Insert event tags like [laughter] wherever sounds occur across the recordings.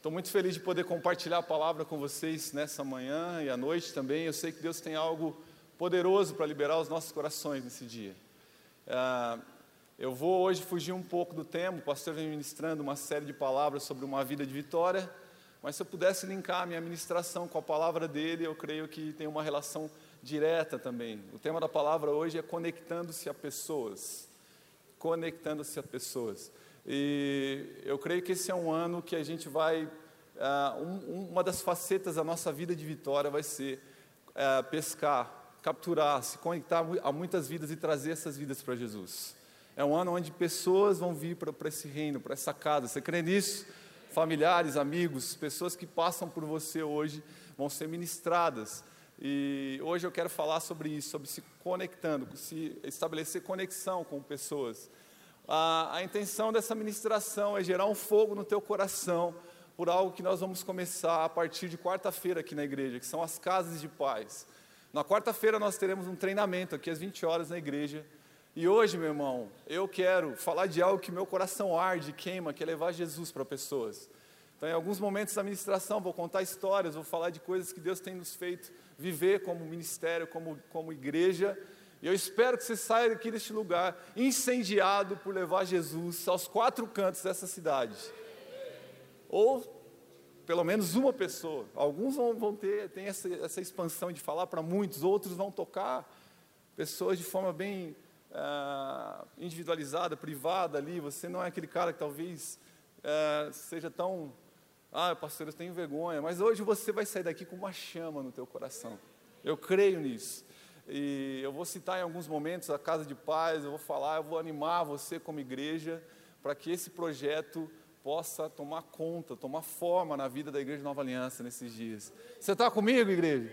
Estou muito feliz de poder compartilhar a palavra com vocês nessa manhã e à noite também. Eu sei que Deus tem algo poderoso para liberar os nossos corações nesse dia. Ah, eu vou hoje fugir um pouco do tema, o pastor vem ministrando uma série de palavras sobre uma vida de vitória, mas se eu pudesse linkar a minha ministração com a palavra dele, eu creio que tem uma relação direta também. O tema da palavra hoje é conectando-se a pessoas. Conectando-se a pessoas. E eu creio que esse é um ano que a gente vai. Uh, um, uma das facetas da nossa vida de vitória vai ser uh, pescar, capturar, se conectar a muitas vidas e trazer essas vidas para Jesus. É um ano onde pessoas vão vir para esse reino, para essa casa. Você crê nisso? Familiares, amigos, pessoas que passam por você hoje vão ser ministradas. E hoje eu quero falar sobre isso, sobre se conectando, se estabelecer conexão com pessoas. A, a intenção dessa ministração é gerar um fogo no teu coração por algo que nós vamos começar a partir de quarta-feira aqui na igreja, que são as casas de paz. Na quarta-feira nós teremos um treinamento aqui às 20 horas na igreja. E hoje, meu irmão, eu quero falar de algo que meu coração arde, queima, que é levar Jesus para pessoas. Então, em alguns momentos da ministração, vou contar histórias, vou falar de coisas que Deus tem nos feito viver como ministério, como, como igreja, e eu espero que você saia daqui deste lugar incendiado por levar Jesus aos quatro cantos dessa cidade. Ou pelo menos uma pessoa. Alguns vão, ter tem essa, essa expansão de falar para muitos, outros vão tocar pessoas de forma bem ah, individualizada, privada ali. Você não é aquele cara que talvez ah, seja tão. Ah, pastor, eu tenho vergonha. Mas hoje você vai sair daqui com uma chama no teu coração. Eu creio nisso. E eu vou citar em alguns momentos a Casa de Paz, eu vou falar, eu vou animar você como igreja para que esse projeto possa tomar conta, tomar forma na vida da Igreja Nova Aliança nesses dias. Você está comigo, igreja?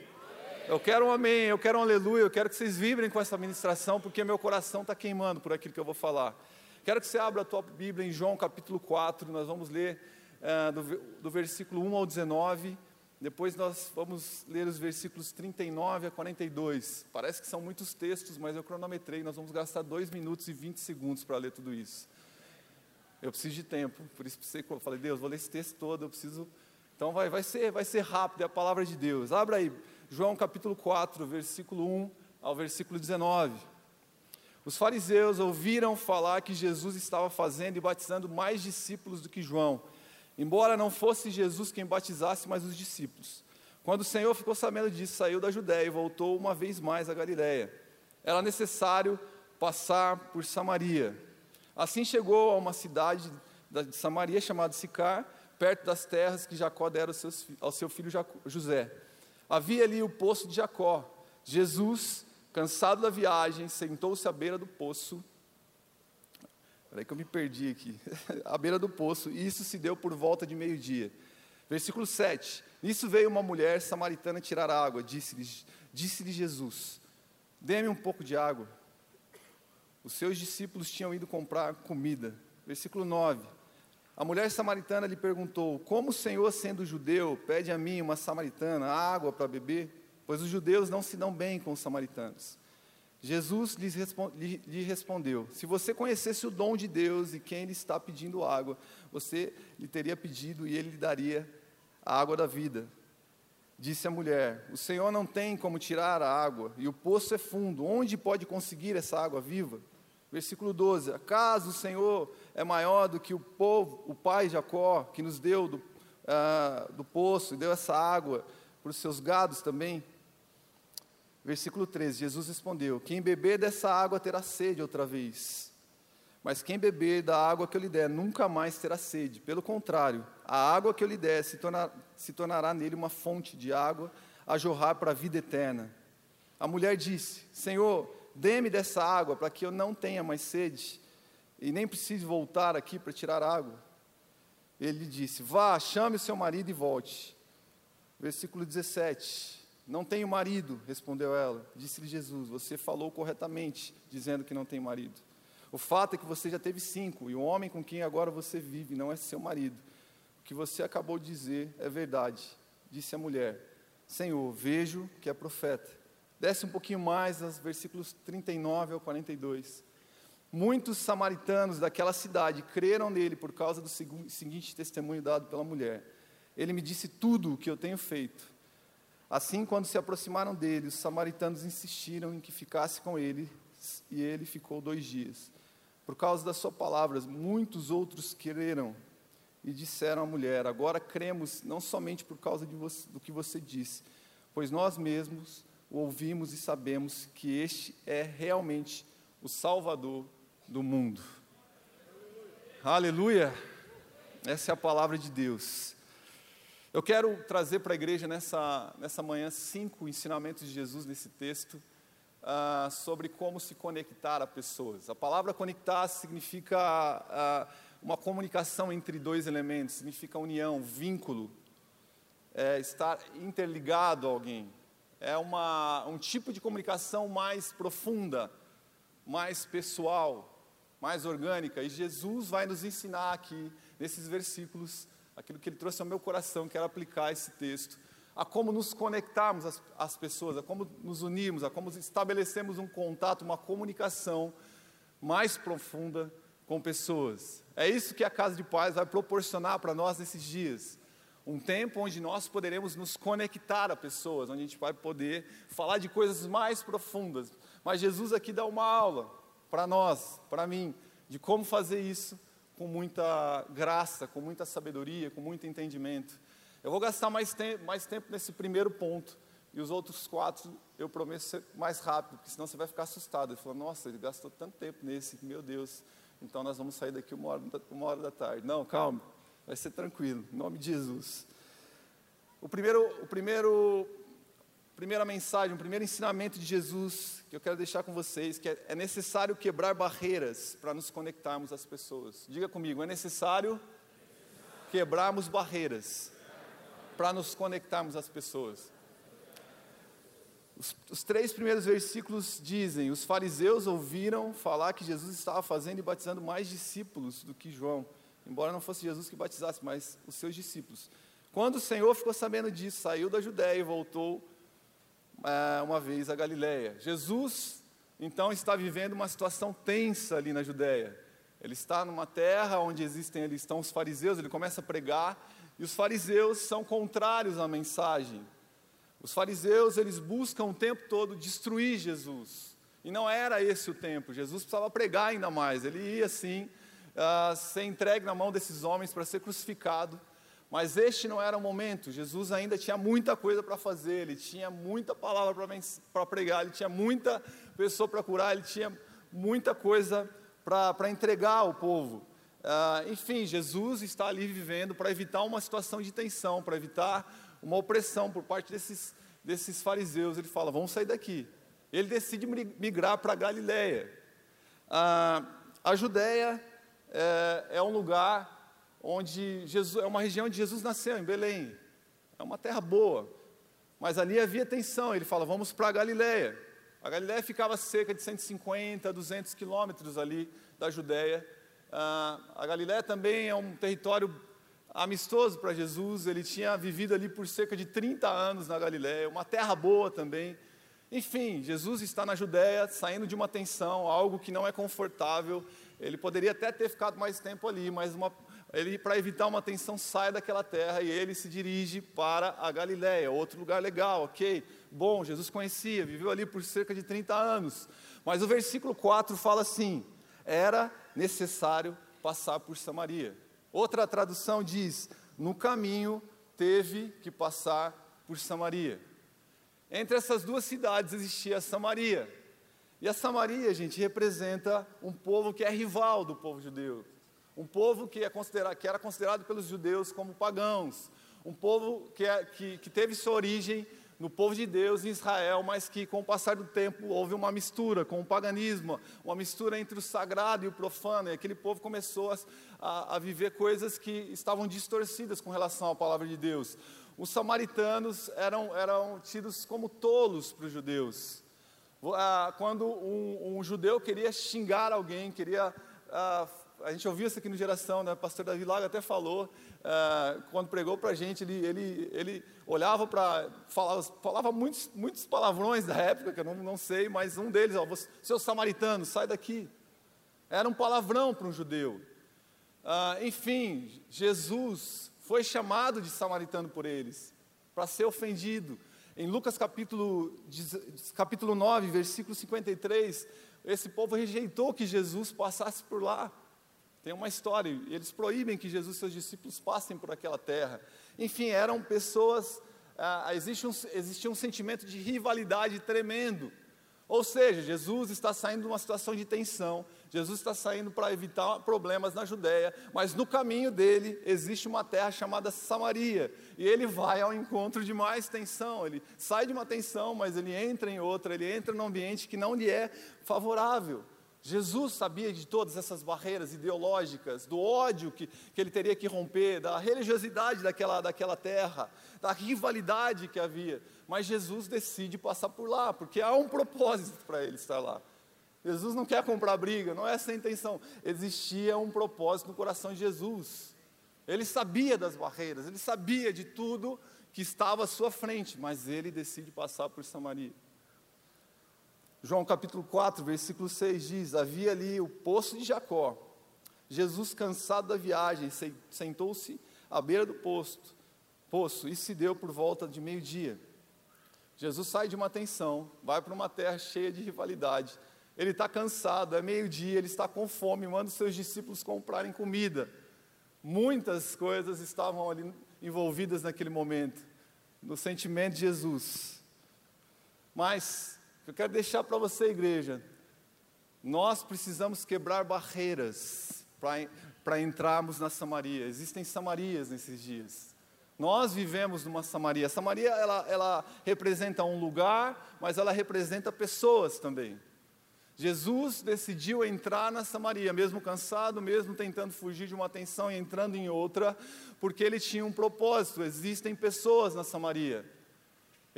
Eu quero um amém, eu quero um aleluia, eu quero que vocês vibrem com essa ministração, porque meu coração está queimando por aquilo que eu vou falar. Quero que você abra a tua Bíblia em João capítulo 4, nós vamos ler uh, do, do versículo 1 ao 19. Depois nós vamos ler os versículos 39 a 42. Parece que são muitos textos, mas eu cronometrei. Nós vamos gastar 2 minutos e 20 segundos para ler tudo isso. Eu preciso de tempo, por isso eu falei, Deus, vou ler esse texto todo, eu preciso. Então vai, vai, ser, vai ser rápido, é a palavra de Deus. Abra aí, João capítulo 4, versículo 1 ao versículo 19. Os fariseus ouviram falar que Jesus estava fazendo e batizando mais discípulos do que João embora não fosse Jesus quem batizasse, mas os discípulos. Quando o Senhor ficou sabendo disso, saiu da Judéia e voltou uma vez mais à Galiléia. Era necessário passar por Samaria. Assim chegou a uma cidade de Samaria chamada Sicar, perto das terras que Jacó dera ao seu filho José. Havia ali o poço de Jacó. Jesus, cansado da viagem, sentou-se à beira do poço Peraí que eu me perdi aqui. [laughs] à beira do poço, e isso se deu por volta de meio-dia. Versículo 7. Nisso veio uma mulher samaritana tirar água. Disse-lhe disse Jesus: Dê-me um pouco de água. Os seus discípulos tinham ido comprar comida. Versículo 9. A mulher samaritana lhe perguntou: Como o Senhor, sendo judeu, pede a mim, uma samaritana, água para beber? Pois os judeus não se dão bem com os samaritanos. Jesus lhe respondeu: Se você conhecesse o dom de Deus e quem lhe está pedindo água, você lhe teria pedido e ele lhe daria a água da vida. Disse a mulher: O Senhor não tem como tirar a água, e o poço é fundo. Onde pode conseguir essa água viva? Versículo 12: Acaso o Senhor é maior do que o povo, o pai Jacó, que nos deu do, uh, do poço e deu essa água para os seus gados também? Versículo 13: Jesus respondeu: Quem beber dessa água terá sede outra vez. Mas quem beber da água que eu lhe der nunca mais terá sede. Pelo contrário, a água que eu lhe der se, se tornará nele uma fonte de água a jorrar para a vida eterna. A mulher disse: Senhor, dê-me dessa água para que eu não tenha mais sede e nem precise voltar aqui para tirar água. Ele disse: Vá, chame o seu marido e volte. Versículo 17. Não tenho marido, respondeu ela. Disse-lhe Jesus: Você falou corretamente, dizendo que não tem marido. O fato é que você já teve cinco, e o homem com quem agora você vive não é seu marido. O que você acabou de dizer é verdade. Disse a mulher: Senhor, vejo que é profeta. Desce um pouquinho mais, nos versículos 39 ao 42. Muitos samaritanos daquela cidade creram nele por causa do seguinte testemunho dado pela mulher. ele me disse tudo o que eu tenho feito. Assim, quando se aproximaram dele, os samaritanos insistiram em que ficasse com ele, e ele ficou dois dias. Por causa das suas palavras, muitos outros creram e disseram à mulher: Agora cremos, não somente por causa você, do que você disse, pois nós mesmos o ouvimos e sabemos que este é realmente o Salvador do mundo. Aleluia! Essa é a palavra de Deus. Eu quero trazer para a igreja nessa, nessa manhã cinco ensinamentos de Jesus nesse texto uh, sobre como se conectar a pessoas. A palavra conectar significa uh, uma comunicação entre dois elementos, significa união, vínculo, é, estar interligado a alguém. É uma, um tipo de comunicação mais profunda, mais pessoal, mais orgânica. E Jesus vai nos ensinar aqui, nesses versículos, aquilo que ele trouxe ao meu coração, que era aplicar esse texto, a como nos conectarmos às, às pessoas, a como nos unirmos, a como estabelecemos um contato, uma comunicação mais profunda com pessoas. É isso que a Casa de Paz vai proporcionar para nós nesses dias. Um tempo onde nós poderemos nos conectar a pessoas, onde a gente vai poder falar de coisas mais profundas. Mas Jesus aqui dá uma aula para nós, para mim, de como fazer isso com muita graça, com muita sabedoria, com muito entendimento. Eu vou gastar mais, te mais tempo nesse primeiro ponto, e os outros quatro eu prometo ser mais rápido, porque senão você vai ficar assustado. Ele falou, nossa, ele gastou tanto tempo nesse, meu Deus, então nós vamos sair daqui uma hora, uma hora da tarde. Não, calma, vai ser tranquilo, em nome de Jesus. O primeiro, o primeiro, primeira mensagem, o primeiro ensinamento de Jesus que eu quero deixar com vocês, que é, é necessário quebrar barreiras para nos conectarmos às pessoas. Diga comigo, é necessário quebrarmos barreiras para nos conectarmos às pessoas. Os, os, três primeiros versículos dizem: Os fariseus ouviram falar que Jesus estava fazendo e batizando mais discípulos do que João, embora não fosse Jesus que batizasse, mas os seus discípulos. Quando o Senhor ficou sabendo disso, saiu da Judéia e voltou uma vez a Galiléia. Jesus, então, está vivendo uma situação tensa ali na Judéia. Ele está numa terra onde existem, ali estão os fariseus, ele começa a pregar, e os fariseus são contrários à mensagem. Os fariseus, eles buscam o tempo todo destruir Jesus. E não era esse o tempo. Jesus precisava pregar ainda mais. Ele ia, sim, uh, ser entregue na mão desses homens para ser crucificado. Mas este não era o momento. Jesus ainda tinha muita coisa para fazer. Ele tinha muita palavra para pregar. Ele tinha muita pessoa para curar. Ele tinha muita coisa para entregar ao povo. Uh, enfim, Jesus está ali vivendo para evitar uma situação de tensão, para evitar uma opressão por parte desses, desses fariseus. Ele fala: vamos sair daqui. Ele decide migrar para Galiléia. Ah, a Judéia é, é, um lugar onde Jesus, é uma região onde Jesus nasceu, em Belém. É uma terra boa. Mas ali havia tensão. Ele fala: vamos para a Galiléia. A Galiléia ficava cerca de 150, 200 quilômetros ali da Judéia. Ah, a Galiléia também é um território amistoso para Jesus, ele tinha vivido ali por cerca de 30 anos na Galiléia, uma terra boa também. Enfim, Jesus está na Judéia, saindo de uma tensão, algo que não é confortável. Ele poderia até ter ficado mais tempo ali, mas uma, ele, para evitar uma tensão, sai daquela terra e ele se dirige para a Galiléia, outro lugar legal, ok? Bom, Jesus conhecia, viveu ali por cerca de 30 anos. Mas o versículo 4 fala assim: era necessário passar por Samaria. Outra tradução diz: no caminho teve que passar por Samaria. Entre essas duas cidades existia Samaria. E a Samaria, gente, representa um povo que é rival do povo judeu. Um povo que, é que era considerado pelos judeus como pagãos. Um povo que, é, que, que teve sua origem no povo de Deus em Israel, mas que com o passar do tempo houve uma mistura com o paganismo, uma mistura entre o sagrado e o profano, e aquele povo começou a, a, viver coisas que estavam distorcidas com relação à palavra de Deus. Os samaritanos eram, eram tidos como tolos para os judeus. Ah, quando um, um, judeu queria xingar alguém, queria ah, a gente ouviu isso aqui no Geração, né? o pastor Davi Lago até falou, uh, quando pregou para a gente, ele, ele, ele olhava para, falava, falava muitos, muitos palavrões da época, que eu não, não sei, mas um deles, ó, seu samaritano, sai daqui. Era um palavrão para um judeu. Uh, enfim, Jesus foi chamado de samaritano por eles, para ser ofendido. Em Lucas capítulo, capítulo 9, versículo 53, esse povo rejeitou que Jesus passasse por lá. Tem uma história, eles proíbem que Jesus e seus discípulos passem por aquela terra. Enfim, eram pessoas, ah, um, existia um sentimento de rivalidade tremendo. Ou seja, Jesus está saindo de uma situação de tensão, Jesus está saindo para evitar problemas na Judéia, mas no caminho dele existe uma terra chamada Samaria, e ele vai ao encontro de mais tensão. Ele sai de uma tensão, mas ele entra em outra, ele entra num ambiente que não lhe é favorável. Jesus sabia de todas essas barreiras ideológicas, do ódio que, que ele teria que romper, da religiosidade daquela, daquela terra, da rivalidade que havia. Mas Jesus decide passar por lá, porque há um propósito para ele estar lá. Jesus não quer comprar briga, não é essa a intenção. Existia um propósito no coração de Jesus. Ele sabia das barreiras, ele sabia de tudo que estava à sua frente, mas ele decide passar por Samaria. João capítulo 4, versículo 6 diz: Havia ali o poço de Jacó. Jesus, cansado da viagem, sentou-se à beira do poço, poço e se deu por volta de meio-dia. Jesus sai de uma tensão, vai para uma terra cheia de rivalidade. Ele está cansado, é meio-dia, ele está com fome, manda os seus discípulos comprarem comida. Muitas coisas estavam ali envolvidas naquele momento, no sentimento de Jesus. Mas eu quero deixar para você, igreja, nós precisamos quebrar barreiras para entrarmos na Samaria. Existem Samarias nesses dias. Nós vivemos numa Samaria. A Samaria ela, ela representa um lugar, mas ela representa pessoas também. Jesus decidiu entrar na Samaria, mesmo cansado, mesmo tentando fugir de uma tensão e entrando em outra, porque ele tinha um propósito. Existem pessoas na Samaria.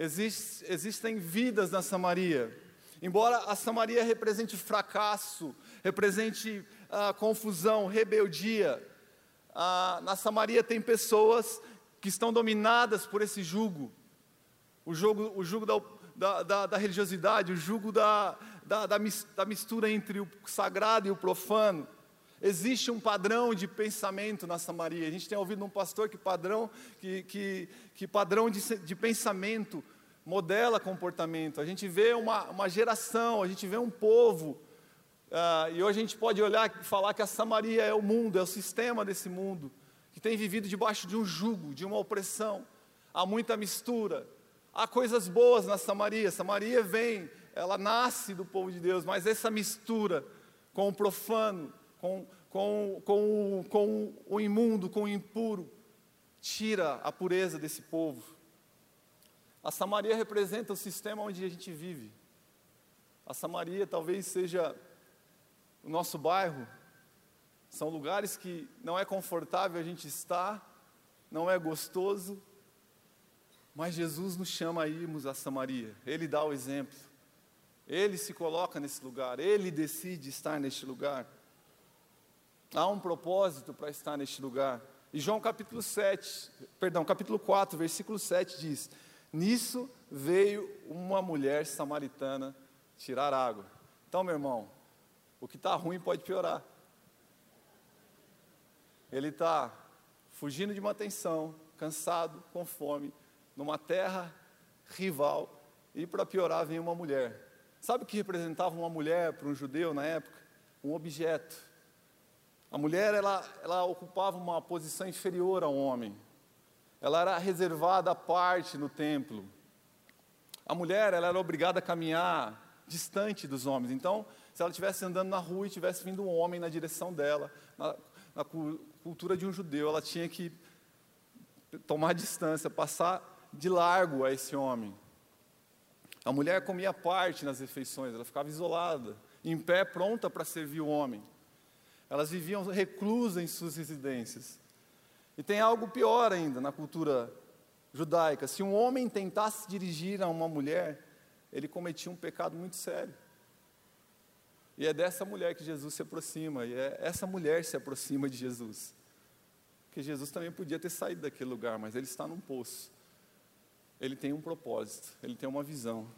Existe, existem vidas na Samaria. Embora a Samaria represente fracasso, represente ah, confusão, rebeldia, ah, na Samaria tem pessoas que estão dominadas por esse jugo, o jugo, o jugo da, da, da, da religiosidade, o jugo da, da, da mistura entre o sagrado e o profano. Existe um padrão de pensamento na Samaria. A gente tem ouvido um pastor que padrão, que, que, que padrão de, de pensamento modela comportamento. A gente vê uma, uma geração, a gente vê um povo. Uh, e hoje a gente pode olhar e falar que a Samaria é o mundo, é o sistema desse mundo, que tem vivido debaixo de um jugo, de uma opressão. Há muita mistura. Há coisas boas na Samaria. Samaria vem, ela nasce do povo de Deus, mas essa mistura com o profano, com, com, com, com o imundo, com o impuro, tira a pureza desse povo. A Samaria representa o sistema onde a gente vive. A Samaria talvez seja o nosso bairro. São lugares que não é confortável a gente estar, não é gostoso, mas Jesus nos chama a irmos a Samaria. Ele dá o exemplo. Ele se coloca nesse lugar, ele decide estar neste lugar. Há um propósito para estar neste lugar. E João capítulo 7, perdão, capítulo 4, versículo 7 diz: Nisso veio uma mulher samaritana tirar água. Então, meu irmão, o que está ruim pode piorar. Ele está fugindo de uma tensão, cansado, com fome, numa terra rival, e para piorar vem uma mulher. Sabe o que representava uma mulher para um judeu na época? Um objeto. A mulher, ela, ela ocupava uma posição inferior ao homem. Ela era reservada à parte no templo. A mulher, ela era obrigada a caminhar distante dos homens. Então, se ela estivesse andando na rua e tivesse vindo um homem na direção dela, na, na cultura de um judeu, ela tinha que tomar distância, passar de largo a esse homem. A mulher comia parte nas refeições, ela ficava isolada, em pé, pronta para servir o homem. Elas viviam reclusas em suas residências. E tem algo pior ainda na cultura judaica: se um homem tentasse dirigir a uma mulher, ele cometia um pecado muito sério. E é dessa mulher que Jesus se aproxima, e é essa mulher se aproxima de Jesus. Porque Jesus também podia ter saído daquele lugar, mas ele está num poço. Ele tem um propósito, ele tem uma visão.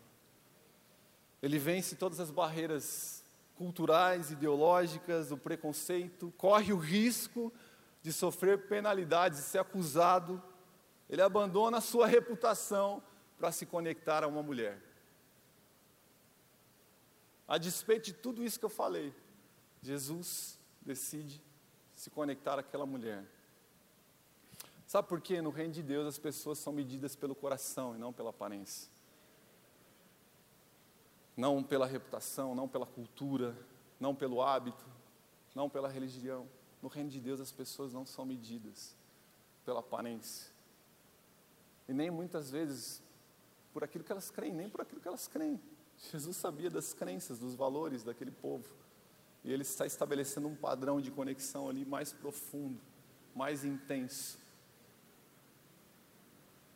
Ele vence todas as barreiras culturais, ideológicas, o preconceito, corre o risco de sofrer penalidades, de ser acusado, ele abandona a sua reputação para se conectar a uma mulher. A despeito de tudo isso que eu falei, Jesus decide se conectar àquela mulher. Sabe por quê? No reino de Deus as pessoas são medidas pelo coração e não pela aparência. Não pela reputação, não pela cultura, não pelo hábito, não pela religião. No reino de Deus as pessoas não são medidas pela aparência. E nem muitas vezes por aquilo que elas creem, nem por aquilo que elas creem. Jesus sabia das crenças, dos valores daquele povo. E ele está estabelecendo um padrão de conexão ali mais profundo, mais intenso.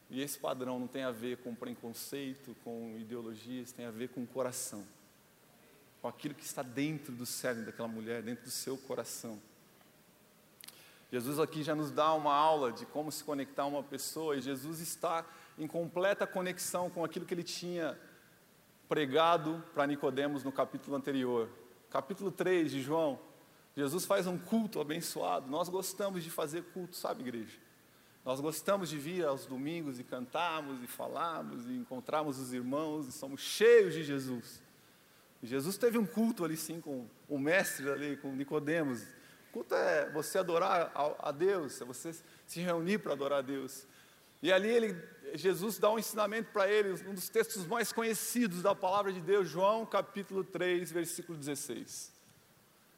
E esse padrão não tem a ver com preconceito, com ideologias, tem a ver com o coração. Com aquilo que está dentro do cérebro daquela mulher, dentro do seu coração. Jesus aqui já nos dá uma aula de como se conectar a uma pessoa, e Jesus está em completa conexão com aquilo que ele tinha pregado para Nicodemos no capítulo anterior. Capítulo 3 de João. Jesus faz um culto abençoado. Nós gostamos de fazer culto, sabe, igreja? Nós gostamos de vir aos domingos e cantarmos e falarmos e encontrarmos os irmãos e somos cheios de Jesus. E Jesus teve um culto ali sim com o mestre ali, com Nicodemos. Culto é você adorar a, a Deus, é você se reunir para adorar a Deus. E ali ele, Jesus dá um ensinamento para ele, um dos textos mais conhecidos da palavra de Deus, João capítulo 3, versículo 16.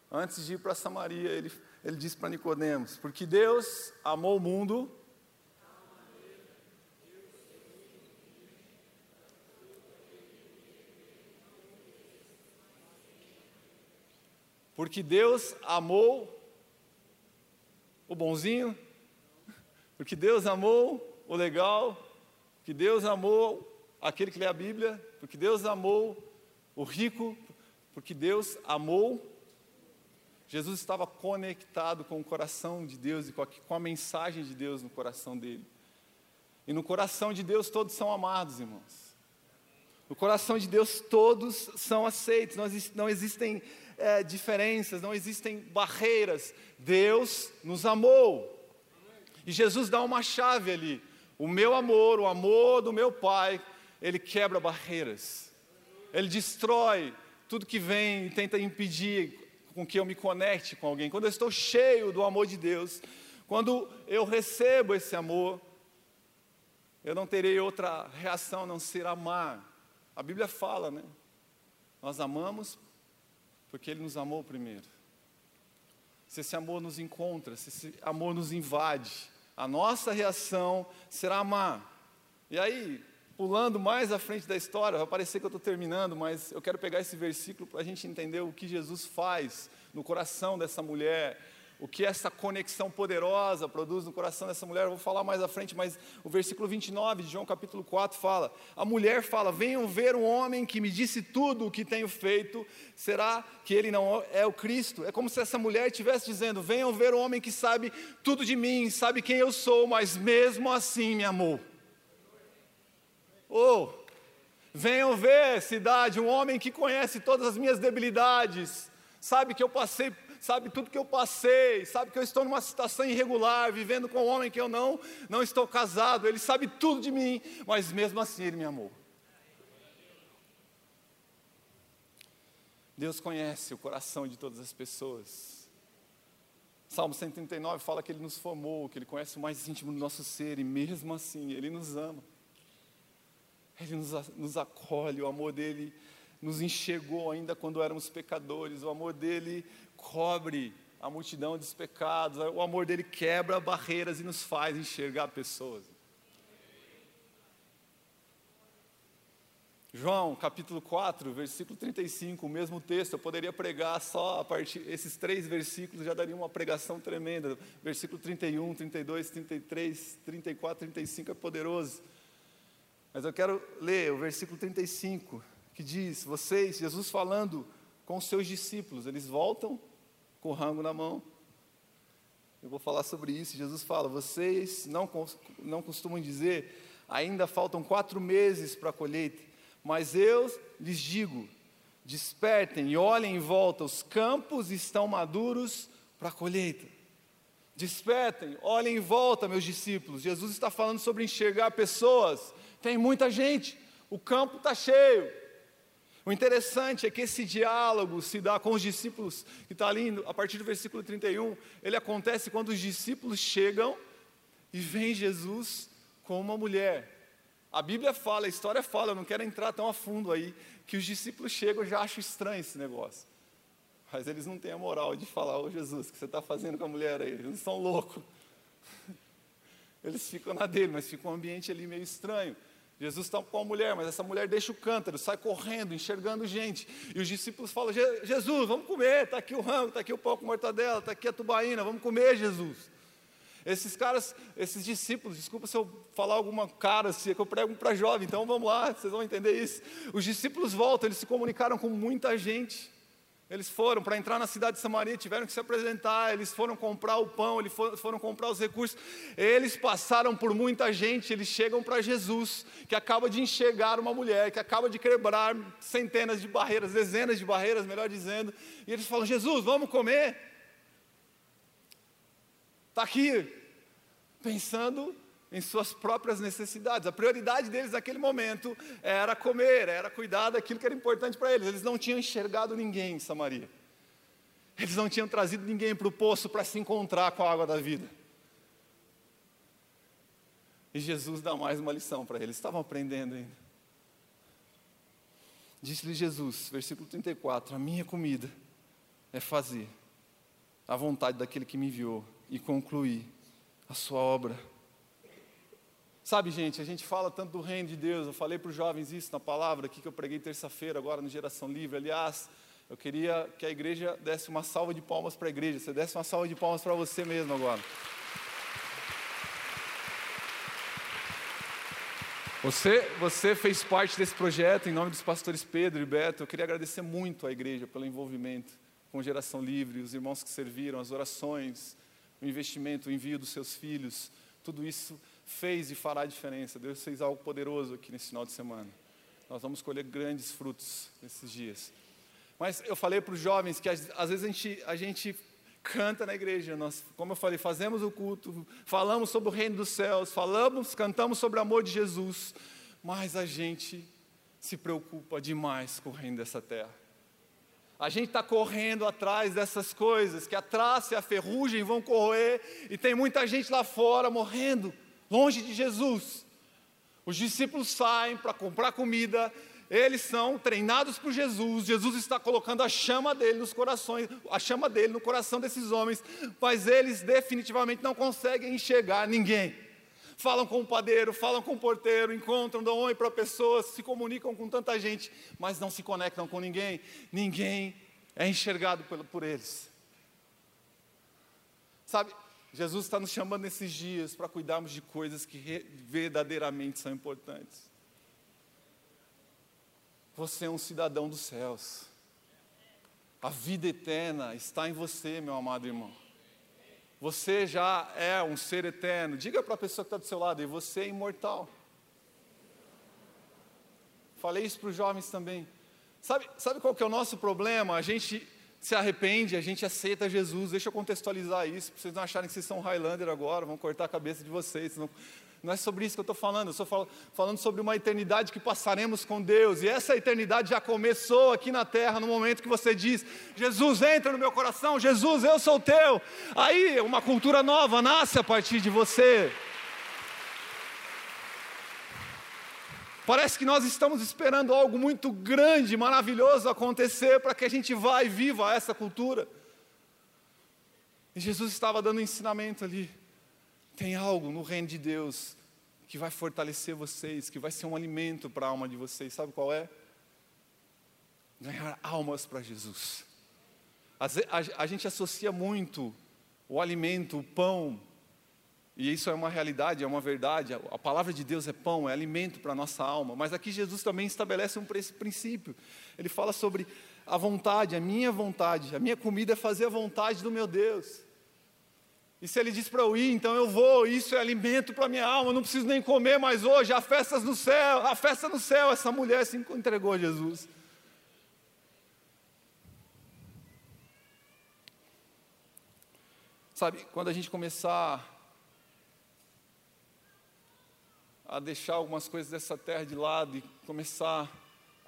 Antes de ir para Samaria, ele, ele diz para Nicodemos, porque Deus amou o mundo. Porque Deus amou o bonzinho, porque Deus amou o legal, que Deus amou aquele que lê a Bíblia, porque Deus amou o rico, porque Deus amou. Jesus estava conectado com o coração de Deus e com a, com a mensagem de Deus no coração dele. E no coração de Deus todos são amados, irmãos. No coração de Deus todos são aceitos, não, não existem é, diferenças, não existem barreiras. Deus nos amou. E Jesus dá uma chave ali. O meu amor, o amor do meu Pai, ele quebra barreiras. Ele destrói tudo que vem e tenta impedir com que eu me conecte com alguém. Quando eu estou cheio do amor de Deus, quando eu recebo esse amor, eu não terei outra reação a não ser amar. A Bíblia fala, né? Nós amamos porque Ele nos amou primeiro. Se esse amor nos encontra, se esse amor nos invade, a nossa reação será amar. E aí, pulando mais à frente da história, vai parecer que eu estou terminando, mas eu quero pegar esse versículo para a gente entender o que Jesus faz no coração dessa mulher, o que essa conexão poderosa produz no coração dessa mulher. Eu vou falar mais à frente, mas o versículo 29 de João capítulo 4 fala: A mulher fala: Venham ver um homem que me disse tudo o que tenho feito. Será que ele não é o Cristo? É como se essa mulher estivesse dizendo: Venham ver um homem que sabe tudo de mim, sabe quem eu sou, mas mesmo assim me amou. Oh, venham ver, cidade, um homem que conhece todas as minhas debilidades, sabe que eu passei sabe tudo que eu passei, sabe que eu estou numa situação irregular, vivendo com um homem que eu não, não estou casado, ele sabe tudo de mim, mas mesmo assim ele me amou. Deus conhece o coração de todas as pessoas. Salmo 139 fala que Ele nos formou, que Ele conhece o mais íntimo do nosso ser, e mesmo assim Ele nos ama. Ele nos, nos acolhe, o amor dele nos enxergou ainda quando éramos pecadores, o amor dele cobre a multidão dos pecados, o amor dele quebra barreiras e nos faz enxergar pessoas. João, capítulo 4, versículo 35, o mesmo texto, eu poderia pregar só a partir esses três versículos já daria uma pregação tremenda. Versículo 31, 32, 33, 34, 35 é poderoso. Mas eu quero ler o versículo 35, que diz: Vocês, Jesus falando com os seus discípulos, eles voltam com o rango na mão. Eu vou falar sobre isso. Jesus fala: vocês não, não costumam dizer, ainda faltam quatro meses para a colheita, mas eu lhes digo: despertem e olhem em volta, os campos estão maduros para a colheita. Despertem, olhem em volta, meus discípulos. Jesus está falando sobre enxergar pessoas. Tem muita gente, o campo está cheio. O interessante é que esse diálogo se dá com os discípulos, que está ali a partir do versículo 31, ele acontece quando os discípulos chegam e veem Jesus com uma mulher. A Bíblia fala, a história fala, eu não quero entrar tão a fundo aí, que os discípulos chegam e já acham estranho esse negócio. Mas eles não têm a moral de falar, ô Jesus, o que você está fazendo com a mulher aí? Eles são loucos. [laughs] Eles ficam na dele, mas fica um ambiente ali meio estranho. Jesus está com a mulher, mas essa mulher deixa o cântaro, sai correndo, enxergando gente. E os discípulos falam: Jesus, vamos comer, está aqui o rango, está aqui o pão com mortadela, está aqui a tubaína, vamos comer, Jesus. Esses caras, esses discípulos, desculpa se eu falar alguma cara, se é que eu prego para jovem, então vamos lá, vocês vão entender isso. Os discípulos voltam, eles se comunicaram com muita gente. Eles foram para entrar na cidade de Samaria, tiveram que se apresentar, eles foram comprar o pão, eles foram, comprar os recursos. Eles passaram por muita gente, eles chegam para Jesus, que acaba de enxergar uma mulher, que acaba de quebrar centenas de barreiras, dezenas de barreiras, melhor dizendo. E eles falam: Jesus, vamos comer? Está aqui, pensando em suas próprias necessidades. A prioridade deles naquele momento era comer, era cuidar daquilo que era importante para eles. Eles não tinham enxergado ninguém em Samaria. Eles não tinham trazido ninguém para o poço para se encontrar com a água da vida. E Jesus dá mais uma lição para eles. Estavam aprendendo ainda. Disse-lhe Jesus, versículo 34: A minha comida é fazer a vontade daquele que me enviou e concluir a sua obra Sabe, gente, a gente fala tanto do reino de Deus. Eu falei para os jovens isso na palavra aqui que eu preguei terça-feira, agora no Geração Livre. Aliás, eu queria que a igreja desse uma salva de palmas para a igreja. Você desse uma salva de palmas para você mesmo agora. Você, você fez parte desse projeto em nome dos pastores Pedro e Beto. Eu queria agradecer muito à igreja pelo envolvimento com Geração Livre, os irmãos que serviram, as orações, o investimento, o envio dos seus filhos. Tudo isso fez e fará diferença. Deus fez algo poderoso aqui nesse final de semana. Nós vamos colher grandes frutos nesses dias. Mas eu falei para os jovens que às, vezes a gente, a gente canta na igreja, nós, como eu falei, fazemos o culto, falamos sobre o reino dos céus, falamos, cantamos sobre o amor de Jesus, mas a gente se preocupa demais com o reino dessa terra. A gente está correndo atrás dessas coisas, que a traça e a ferrugem vão correr, e tem muita gente lá fora morrendo longe de Jesus. Os discípulos saem para comprar comida, eles são treinados por Jesus. Jesus está colocando a chama dele nos corações, a chama dele no coração desses homens, mas eles definitivamente não conseguem enxergar ninguém. Falam com o padeiro, falam com o porteiro, encontram, dão oi para pessoas, se comunicam com tanta gente, mas não se conectam com ninguém. Ninguém é enxergado por, por eles. Sabe, Jesus está nos chamando nesses dias para cuidarmos de coisas que verdadeiramente são importantes. Você é um cidadão dos céus. A vida eterna está em você, meu amado irmão. Você já é um ser eterno. Diga para a pessoa que está do seu lado, e você é imortal. Falei isso para os jovens também. Sabe, sabe qual que é o nosso problema? A gente se arrepende, a gente aceita Jesus. Deixa eu contextualizar isso, para vocês não acharem que vocês são Highlander agora, vão cortar a cabeça de vocês. Não, não é sobre isso que eu estou falando, eu estou falando sobre uma eternidade que passaremos com Deus. E essa eternidade já começou aqui na terra, no momento que você diz: Jesus, entra no meu coração, Jesus, eu sou teu. Aí uma cultura nova nasce a partir de você. Parece que nós estamos esperando algo muito grande, maravilhoso acontecer para que a gente vá e viva essa cultura. E Jesus estava dando um ensinamento ali. Tem algo no reino de Deus que vai fortalecer vocês, que vai ser um alimento para a alma de vocês. Sabe qual é? Ganhar almas para Jesus. A, a, a gente associa muito o alimento, o pão, e isso é uma realidade, é uma verdade. A palavra de Deus é pão, é alimento para a nossa alma. Mas aqui Jesus também estabelece um princípio. Ele fala sobre a vontade, a minha vontade. A minha comida é fazer a vontade do meu Deus. E se ele diz para eu ir, então eu vou. Isso é alimento para a minha alma. Não preciso nem comer mais hoje. Há festas no céu, há festa no céu. Essa mulher se entregou a Jesus. Sabe, quando a gente começar a deixar algumas coisas dessa terra de lado e começar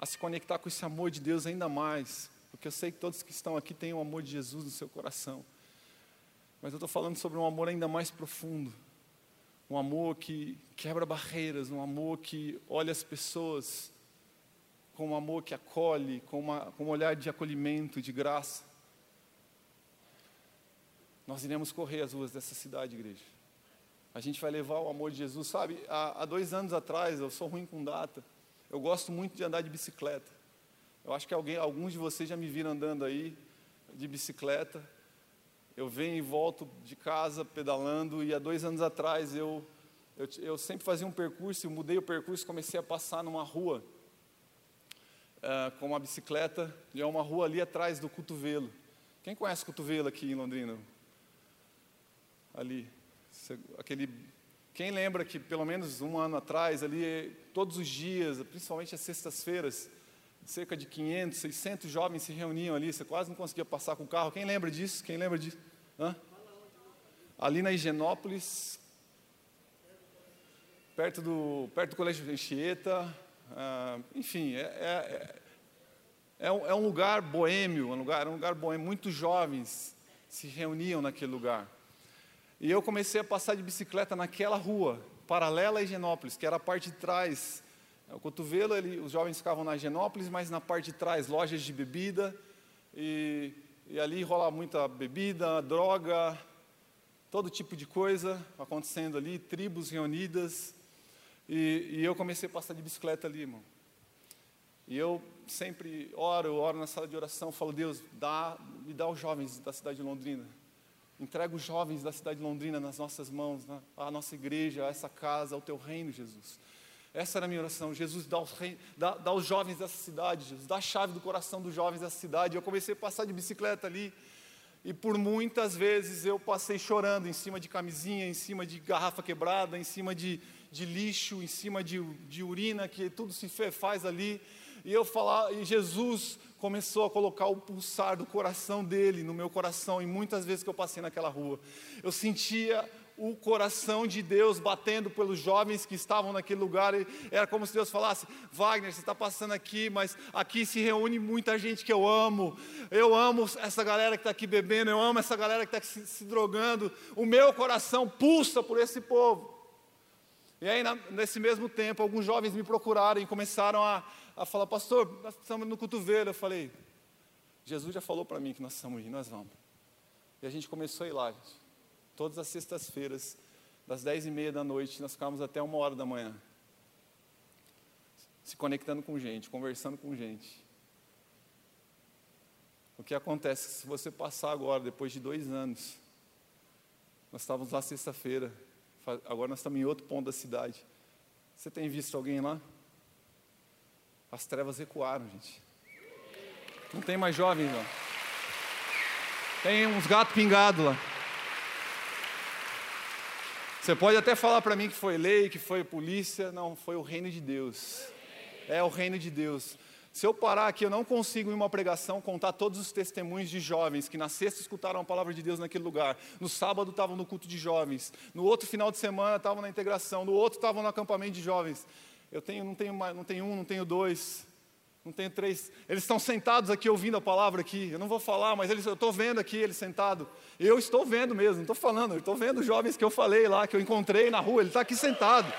a se conectar com esse amor de Deus ainda mais, porque eu sei que todos que estão aqui têm o amor de Jesus no seu coração, mas eu estou falando sobre um amor ainda mais profundo, um amor que quebra barreiras, um amor que olha as pessoas com um amor que acolhe, com, uma, com um olhar de acolhimento, de graça. Nós iremos correr as ruas dessa cidade, igreja. A gente vai levar o amor de Jesus. Sabe, há, há dois anos atrás, eu sou ruim com data, eu gosto muito de andar de bicicleta. Eu acho que alguém, alguns de vocês já me viram andando aí de bicicleta. Eu venho e volto de casa pedalando, e há dois anos atrás eu, eu, eu sempre fazia um percurso, eu mudei o percurso, comecei a passar numa rua uh, com uma bicicleta, e é uma rua ali atrás do cotovelo. Quem conhece cotovelo aqui em Londrina? Ali, aquele. Quem lembra que pelo menos um ano atrás, ali, todos os dias, principalmente as sextas-feiras, cerca de 500, 600 jovens se reuniam ali, você quase não conseguia passar com o carro. Quem lembra disso? Quem lembra disso? Hã? Ali na Higienópolis, perto do, perto do Colégio Anchieta, ah, enfim, é, é, é, um, é, um, lugar boêmio, um lugar, um lugar boêmio, muitos jovens se reuniam naquele lugar. E eu comecei a passar de bicicleta naquela rua, paralela a Higienópolis, que era a parte de trás. O cotovelo, ele, os jovens ficavam na Higienópolis, mas na parte de trás, lojas de bebida, e, e ali rola muita bebida, droga, todo tipo de coisa acontecendo ali, tribos reunidas. E, e, eu comecei a passar de bicicleta ali, irmão. E eu sempre oro, oro na sala de oração, falo, Deus, dá, me dá os jovens da cidade de Londrina. Entrega os jovens da cidade de Londrina nas nossas mãos, na, a nossa igreja, a essa casa, ao teu reino, Jesus. Essa era a minha oração. Jesus, dá os, rei, dá, dá jovens dessa cidade, Jesus, dá a chave do coração dos jovens dessa cidade. Eu comecei a passar de bicicleta ali, e por muitas vezes eu passei chorando em cima de camisinha, em cima de garrafa quebrada, em cima de, de lixo, em cima de, de urina, que tudo se faz ali. E eu falar, e Jesus começou a colocar o pulsar do coração dele no meu coração, e muitas vezes que eu passei naquela rua, eu sentia o coração de Deus batendo pelos jovens que estavam naquele lugar. Era como se Deus falasse: Wagner, você está passando aqui, mas aqui se reúne muita gente que eu amo. Eu amo essa galera que está aqui bebendo, eu amo essa galera que está se, se drogando. O meu coração pulsa por esse povo. E aí, nesse mesmo tempo, alguns jovens me procuraram e começaram a, a falar, pastor, nós estamos no cotovelo. Eu falei, Jesus já falou para mim que nós estamos indo, nós vamos. E a gente começou a ir lá, gente. Todas as sextas-feiras, das dez e meia da noite, nós ficávamos até uma hora da manhã. Se conectando com gente, conversando com gente. O que acontece se você passar agora, depois de dois anos, nós estávamos lá sexta-feira, agora nós estamos em outro ponto da cidade. Você tem visto alguém lá? As trevas recuaram, gente. Não tem mais jovens lá. Tem uns gatos pingados lá. Você pode até falar para mim que foi lei, que foi polícia. Não, foi o reino de Deus. É o reino de Deus. Se eu parar aqui, eu não consigo em uma pregação contar todos os testemunhos de jovens que na sexta escutaram a palavra de Deus naquele lugar, no sábado estavam no culto de jovens, no outro final de semana estavam na integração, no outro estavam no acampamento de jovens. Eu tenho, não tenho, não tenho um, não tenho dois, não tenho três. Eles estão sentados aqui ouvindo a palavra aqui. Eu não vou falar, mas eles, eu estou vendo aqui eles sentados. Eu estou vendo mesmo, não estou falando. Estou vendo os jovens que eu falei lá, que eu encontrei na rua. Ele está aqui sentado.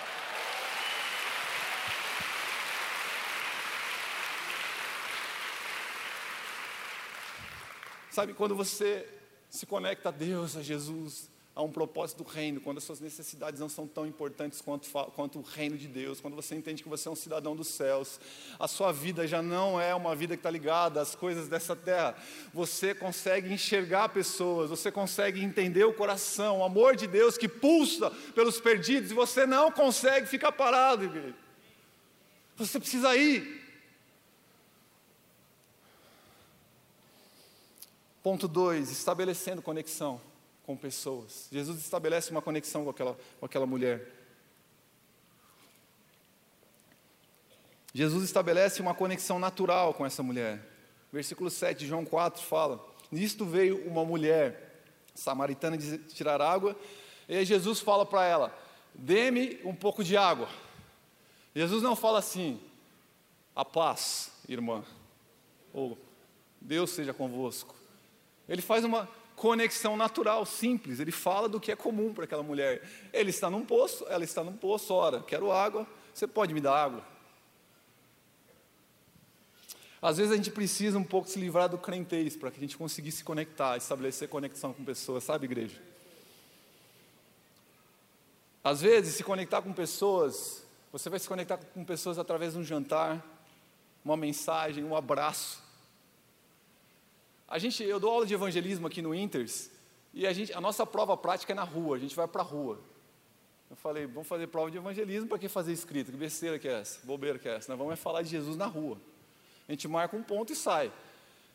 Sabe, quando você se conecta a Deus, a Jesus, a um propósito do reino, quando as suas necessidades não são tão importantes quanto, quanto o reino de Deus, quando você entende que você é um cidadão dos céus, a sua vida já não é uma vida que está ligada às coisas dessa terra, você consegue enxergar pessoas, você consegue entender o coração, o amor de Deus que pulsa pelos perdidos, e você não consegue ficar parado, igreja. Você precisa ir. Ponto 2, estabelecendo conexão com pessoas. Jesus estabelece uma conexão com aquela, com aquela mulher. Jesus estabelece uma conexão natural com essa mulher. Versículo 7 de João 4 fala: Nisto veio uma mulher samaritana de tirar água. E aí Jesus fala para ela: dê-me um pouco de água. Jesus não fala assim, a paz, irmã, ou Deus seja convosco. Ele faz uma conexão natural, simples. Ele fala do que é comum para aquela mulher. Ele está num poço, ela está num poço. Ora, quero água, você pode me dar água? Às vezes a gente precisa um pouco se livrar do crentez para que a gente consiga se conectar, estabelecer conexão com pessoas, sabe, igreja? Às vezes, se conectar com pessoas, você vai se conectar com pessoas através de um jantar, uma mensagem, um abraço. A gente, eu dou aula de evangelismo aqui no Inters e a, gente, a nossa prova prática é na rua, a gente vai para a rua. Eu falei, vamos fazer prova de evangelismo, para que fazer escrito? Que besteira que é essa? Bobeira que é essa? Nós vamos é falar de Jesus na rua. A gente marca um ponto e sai.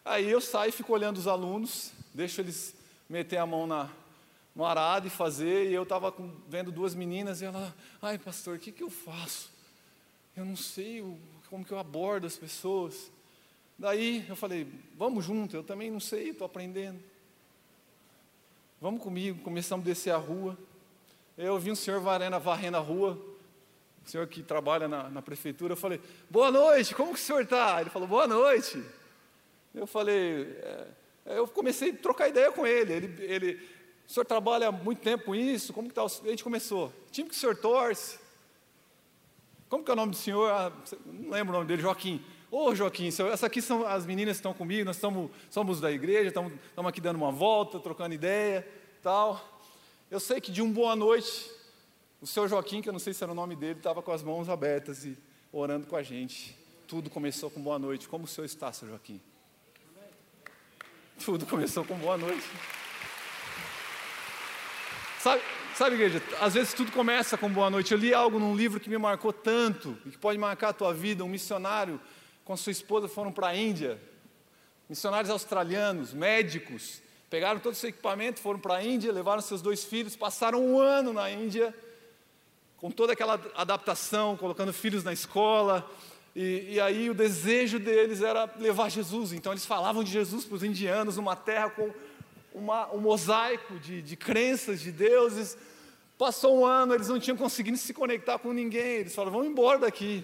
Aí eu saio e fico olhando os alunos, deixo eles meter a mão na, no arado e fazer, e eu estava vendo duas meninas, e ela, ai pastor, o que, que eu faço? Eu não sei o, como que eu abordo as pessoas. Daí eu falei, vamos junto, eu também não sei, estou aprendendo. Vamos comigo, começamos a descer a rua. Eu vi um senhor varrendo, varrendo a rua, o senhor que trabalha na, na prefeitura, eu falei, boa noite, como que o senhor está? Ele falou, boa noite. Eu falei, é, eu comecei a trocar ideia com ele. ele, ele o senhor trabalha há muito tempo isso? Como que está? A gente começou. Time que o senhor torce? Como que é o nome do senhor? Ah, não lembro o nome dele, Joaquim. Ô oh, Joaquim, essa aqui são as meninas que estão comigo, nós estamos, somos da igreja, estamos, estamos aqui dando uma volta, trocando ideia, tal. Eu sei que de um boa noite, o seu Joaquim, que eu não sei se era o nome dele, estava com as mãos abertas e orando com a gente. Tudo começou com boa noite. Como o senhor está, seu Joaquim? Tudo começou com boa noite. Sabe, sabe, igreja, às vezes tudo começa com boa noite. Eu li algo num livro que me marcou tanto, e que pode marcar a tua vida. Um missionário com sua esposa foram para a Índia. Missionários australianos, médicos, pegaram todo o seu equipamento, foram para a Índia, levaram seus dois filhos, passaram um ano na Índia com toda aquela adaptação, colocando filhos na escola, e, e, aí o desejo deles era levar Jesus. Então eles falavam de Jesus para os indianos, numa terra com uma, um mosaico de, de crenças, de deuses. Passou um ano, eles não tinham conseguido se conectar com ninguém. Eles falaram: vamos embora daqui.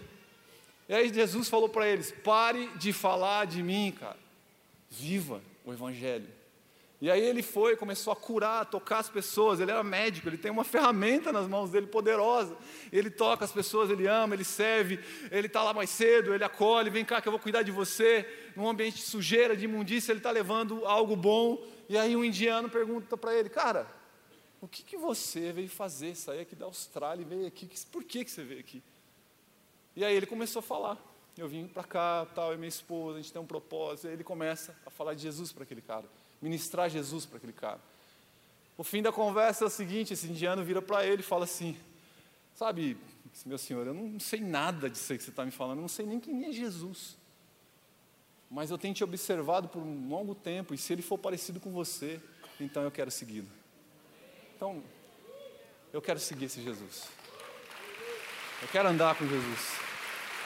E aí Jesus falou para eles: pare de falar de mim, cara. Viva o Evangelho. E aí ele foi, começou a curar, a tocar as pessoas. Ele era médico, ele tem uma ferramenta nas mãos dele poderosa. Ele toca as pessoas, ele ama, ele serve, ele está lá mais cedo, ele acolhe, vem cá que eu vou cuidar de você. Num ambiente de sujeira, de imundícia, ele está levando algo bom. E aí um indiano pergunta para ele, cara, o que, que você veio fazer? Sair aqui da Austrália e veio aqui, por que, que você veio aqui? E aí ele começou a falar. Eu vim para cá, tal, é minha esposa, a gente tem um propósito. E aí ele começa a falar de Jesus para aquele cara ministrar Jesus para aquele cara. O fim da conversa é o seguinte: esse indiano vira para ele e fala assim: Sabe, meu senhor, eu não sei nada disso que você está me falando, eu não sei nem quem é Jesus. Mas eu tenho te observado por um longo tempo, e se ele for parecido com você, então eu quero segui-lo. Então, eu quero seguir esse Jesus. Eu quero andar com Jesus.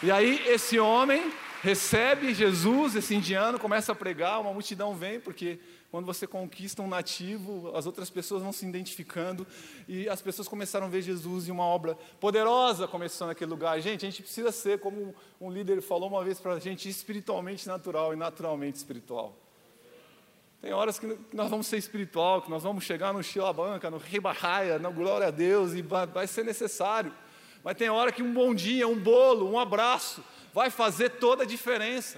E aí, esse homem recebe Jesus, esse indiano, começa a pregar, uma multidão vem, porque quando você conquista um nativo, as outras pessoas vão se identificando e as pessoas começaram a ver Jesus em uma obra poderosa começando naquele lugar. Gente, a gente precisa ser, como um líder falou uma vez para a gente, espiritualmente natural e naturalmente espiritual. Tem horas que nós vamos ser espiritual, que nós vamos chegar no Shilabanca, no Ribahaia, no Glória a Deus, e vai ser necessário. Mas tem hora que um bom dia, um bolo, um abraço, vai fazer toda a diferença.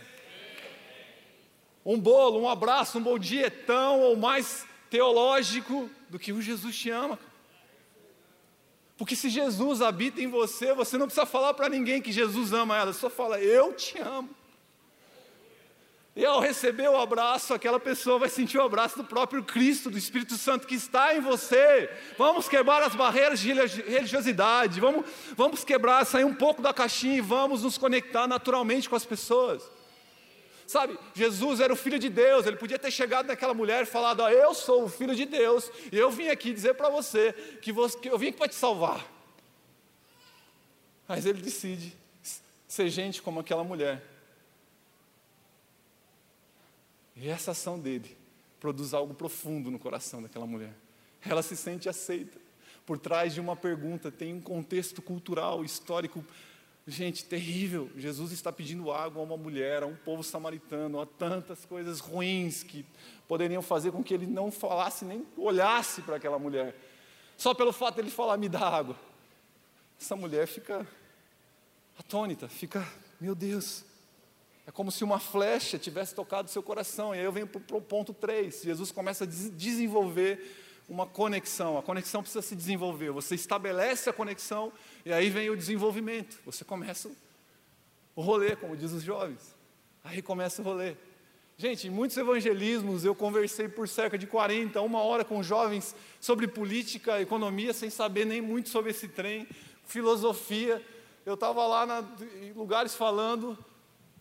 Um bolo, um abraço, um bom dia é tão ou mais teológico do que o Jesus te ama. Porque se Jesus habita em você, você não precisa falar para ninguém que Jesus ama ela, só fala, eu te amo. E ao receber o abraço, aquela pessoa vai sentir o abraço do próprio Cristo, do Espírito Santo que está em você. Vamos quebrar as barreiras de religiosidade, vamos, vamos quebrar, sair um pouco da caixinha e vamos nos conectar naturalmente com as pessoas. Sabe, Jesus era o Filho de Deus, ele podia ter chegado naquela mulher e falado: oh, Eu sou o Filho de Deus, e eu vim aqui dizer para você que, você que eu vim aqui para te salvar. Mas ele decide ser gente como aquela mulher. E essa ação dele produz algo profundo no coração daquela mulher. Ela se sente aceita. Por trás de uma pergunta tem um contexto cultural, histórico, gente, terrível. Jesus está pedindo água a uma mulher, a um povo samaritano, a tantas coisas ruins que poderiam fazer com que ele não falasse nem olhasse para aquela mulher. Só pelo fato de ele falar, me dá água. Essa mulher fica atônita, fica, meu Deus, é como se uma flecha tivesse tocado seu coração. E aí eu venho para o ponto 3. Jesus começa a desenvolver uma conexão. A conexão precisa se desenvolver. Você estabelece a conexão e aí vem o desenvolvimento. Você começa o rolê, como diz os jovens. Aí começa o rolê. Gente, em muitos evangelismos eu conversei por cerca de 40, uma hora com jovens sobre política, economia, sem saber nem muito sobre esse trem, filosofia. Eu estava lá na, em lugares falando,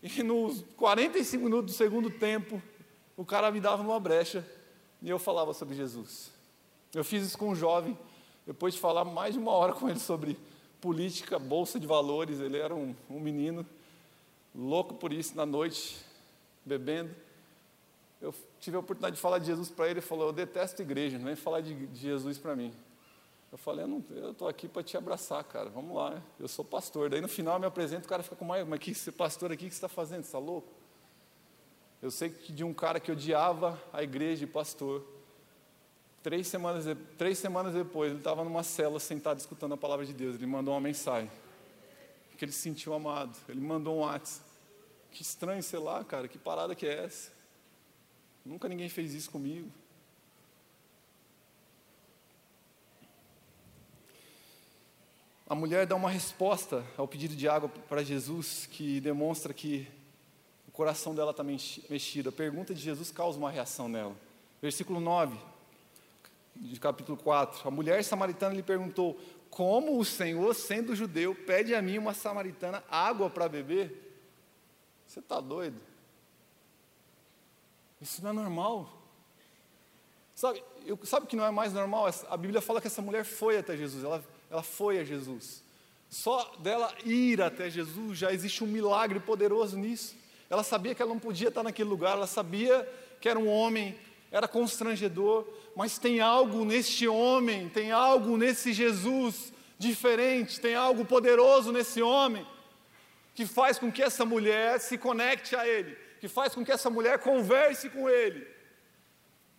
e nos 45 minutos do segundo tempo, o cara me dava uma brecha e eu falava sobre Jesus. Eu fiz isso com um jovem, depois de falar mais de uma hora com ele sobre política, bolsa de valores. Ele era um, um menino, louco por isso, na noite, bebendo eu tive a oportunidade de falar de Jesus para ele, ele falou, eu detesto igreja, não vem falar de, de Jesus para mim. Eu falei, eu estou aqui para te abraçar, cara, vamos lá, eu sou pastor. Daí no final eu me apresento, o cara fica com mais, mas que esse pastor aqui, que você está fazendo, você está louco? Eu sei que de um cara que odiava a igreja e pastor, três semanas, três semanas depois, ele estava numa cela sentado escutando a palavra de Deus, ele mandou uma mensagem, que ele se sentiu amado, ele mandou um WhatsApp. Que estranho, sei lá, cara, que parada que é essa? Nunca ninguém fez isso comigo. A mulher dá uma resposta ao pedido de água para Jesus que demonstra que o coração dela está mexido. A pergunta de Jesus causa uma reação nela. Versículo 9, de capítulo 4. A mulher samaritana lhe perguntou: Como o Senhor, sendo judeu, pede a mim, uma samaritana, água para beber? Você está doido? Isso não é normal. Sabe, eu, sabe o que não é mais normal? A Bíblia fala que essa mulher foi até Jesus, ela, ela foi a Jesus. Só dela ir até Jesus já existe um milagre poderoso nisso. Ela sabia que ela não podia estar naquele lugar, ela sabia que era um homem, era constrangedor, mas tem algo neste homem, tem algo nesse Jesus diferente, tem algo poderoso nesse homem que faz com que essa mulher se conecte a ele que faz com que essa mulher converse com ele.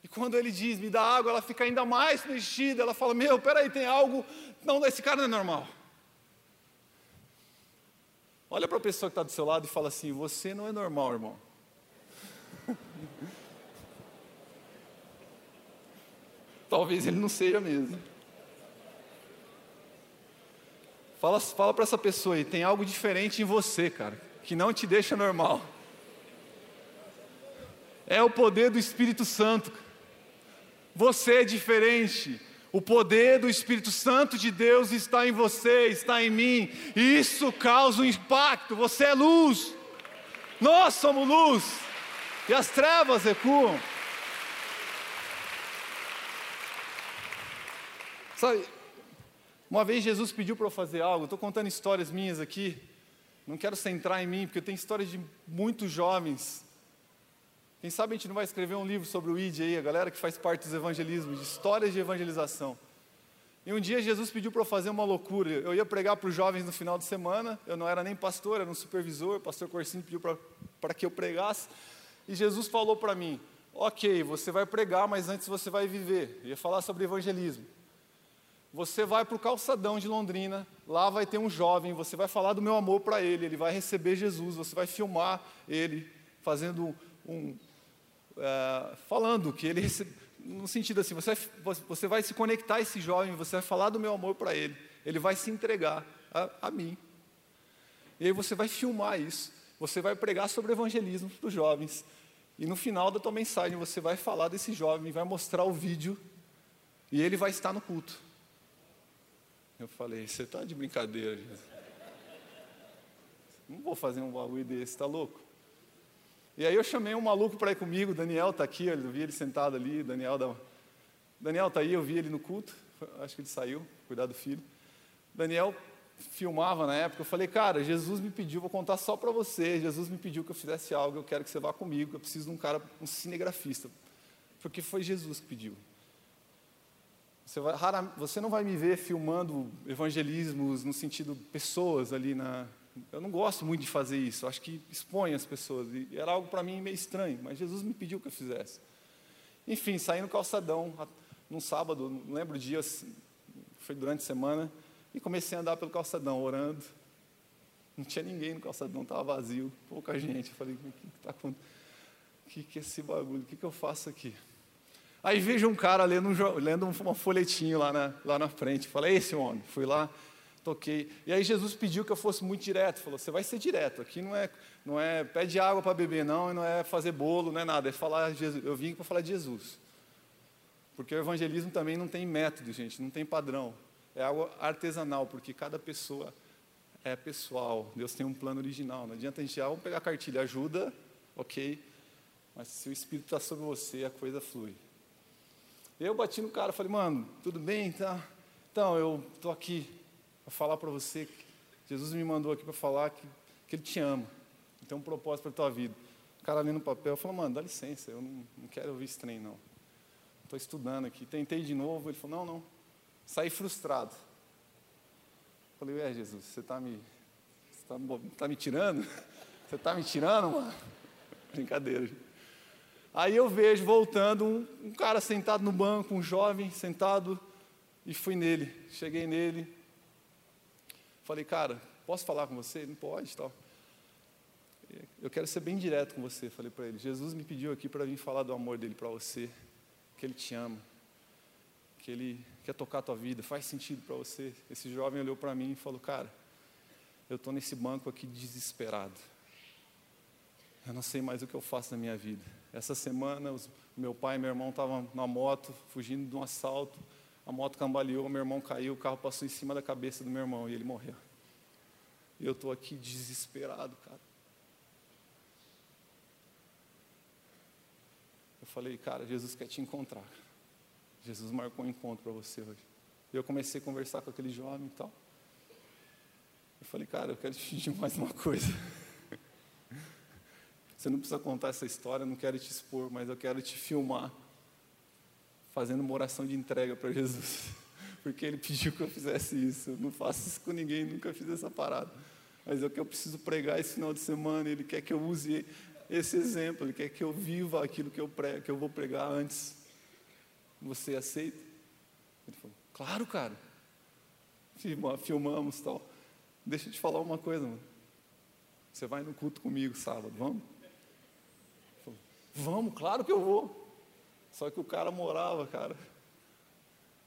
E quando ele diz, me dá água, ela fica ainda mais mexida. Ela fala: Meu, peraí, tem algo. Não, esse cara não é normal. Olha para a pessoa que está do seu lado e fala assim: Você não é normal, irmão. [laughs] Talvez ele não seja mesmo. Fala, fala para essa pessoa aí: tem algo diferente em você, cara, que não te deixa normal é o poder do Espírito Santo. Você é diferente. O poder do Espírito Santo de Deus está em você, está em mim. Isso causa um impacto. Você é luz. Nós somos luz. E as trevas recuam. Sabe, uma vez Jesus pediu para eu fazer algo. Estou contando histórias minhas aqui. Não quero centrar em mim, porque tem histórias de muitos jovens quem sabe a gente não vai escrever um livro sobre o ID aí, a galera que faz parte dos evangelismos, de histórias de evangelização. E um dia Jesus pediu para eu fazer uma loucura. Eu ia pregar para os jovens no final de semana, eu não era nem pastor, era um supervisor, o pastor Corsinho pediu para que eu pregasse. E Jesus falou para mim: Ok, você vai pregar, mas antes você vai viver. Eu ia falar sobre evangelismo. Você vai para o calçadão de Londrina, lá vai ter um jovem, você vai falar do meu amor para ele, ele vai receber Jesus, você vai filmar ele fazendo um, é, falando que ele, no sentido assim, você, você vai se conectar a esse jovem, você vai falar do meu amor para ele, ele vai se entregar a, a mim. E aí você vai filmar isso, você vai pregar sobre evangelismo para os jovens, e no final da tua mensagem você vai falar desse jovem, vai mostrar o vídeo, e ele vai estar no culto. Eu falei, você está de brincadeira. Não vou fazer um bagulho desse, está louco? E aí eu chamei um maluco para ir comigo, Daniel está aqui, eu vi ele sentado ali, Daniel da... Daniel está aí, eu vi ele no culto, acho que ele saiu, cuidar do filho. Daniel filmava na época, eu falei, cara, Jesus me pediu, vou contar só para você, Jesus me pediu que eu fizesse algo, eu quero que você vá comigo, eu preciso de um cara, um cinegrafista. Porque foi Jesus que pediu. Você, vai, rara, você não vai me ver filmando evangelismos no sentido pessoas ali na. Eu não gosto muito de fazer isso, acho que expõe as pessoas. E era algo para mim meio estranho, mas Jesus me pediu que eu fizesse. Enfim, saí no calçadão, num sábado, não lembro o dia, foi durante a semana, e comecei a andar pelo calçadão, orando. Não tinha ninguém no calçadão, estava vazio, pouca gente. Eu falei, o que está acontecendo? O que, que é esse bagulho? O que, que eu faço aqui? Aí vejo um cara lendo um, lendo folhetinho lá na, lá na frente. Falei, esse homem. Fui lá, toquei. E aí Jesus pediu que eu fosse muito direto. Falou, você vai ser direto. Aqui não é, não é pede água para beber, não, e não é fazer bolo, não é nada. É falar Jesus. Eu vim para falar de Jesus. Porque o evangelismo também não tem método, gente, não tem padrão. É algo artesanal, porque cada pessoa é pessoal. Deus tem um plano original. Não adianta a gente, ah, vamos pegar a cartilha, ajuda, ok. Mas se o Espírito está sobre você, a coisa flui. Eu bati no cara, falei, mano, tudo bem? Tá? Então, eu estou aqui para falar para você que Jesus me mandou aqui para falar que, que Ele te ama. Tem um propósito para a tua vida. O cara ali no papel falou, mano, dá licença, eu não, não quero ouvir esse trem, não. Estou estudando aqui. Tentei de novo, ele falou, não, não. Saí frustrado. Falei, é Jesus, você está me, você tá, tá me tirando? Você está me tirando, mano? Brincadeira, gente. Aí eu vejo voltando um, um, cara sentado no banco, um jovem sentado, e fui nele. Cheguei nele. Falei, cara, posso falar com você? Não pode, tal. Eu quero ser bem direto com você, falei para ele. Jesus me pediu aqui para vir falar do amor dele para você, que ele te ama, que ele quer tocar a tua vida, faz sentido para você. Esse jovem olhou para mim e falou, cara, eu estou nesse banco aqui desesperado. Eu não sei mais o que eu faço na minha vida. Essa semana, os, meu pai e meu irmão estavam na moto, fugindo de um assalto. A moto cambaleou, meu irmão caiu, o carro passou em cima da cabeça do meu irmão e ele morreu. E eu estou aqui desesperado, cara. Eu falei, cara, Jesus quer te encontrar. Jesus marcou um encontro para você hoje. E eu comecei a conversar com aquele jovem e tal. Eu falei, cara, eu quero te pedir mais uma coisa. [laughs] Você não precisa contar essa história, eu não quero te expor, mas eu quero te filmar fazendo uma oração de entrega para Jesus. [laughs] Porque ele pediu que eu fizesse isso. Eu não faço isso com ninguém, nunca fiz essa parada. Mas é o que eu preciso pregar esse final de semana, ele quer que eu use esse exemplo, ele quer que eu viva aquilo que eu prego, que eu vou pregar antes. Você aceita? Ele falou: "Claro, cara". Filmamos tal. Deixa eu te falar uma coisa, mano. Você vai no culto comigo sábado, vamos? Vamos, claro que eu vou. Só que o cara morava, cara.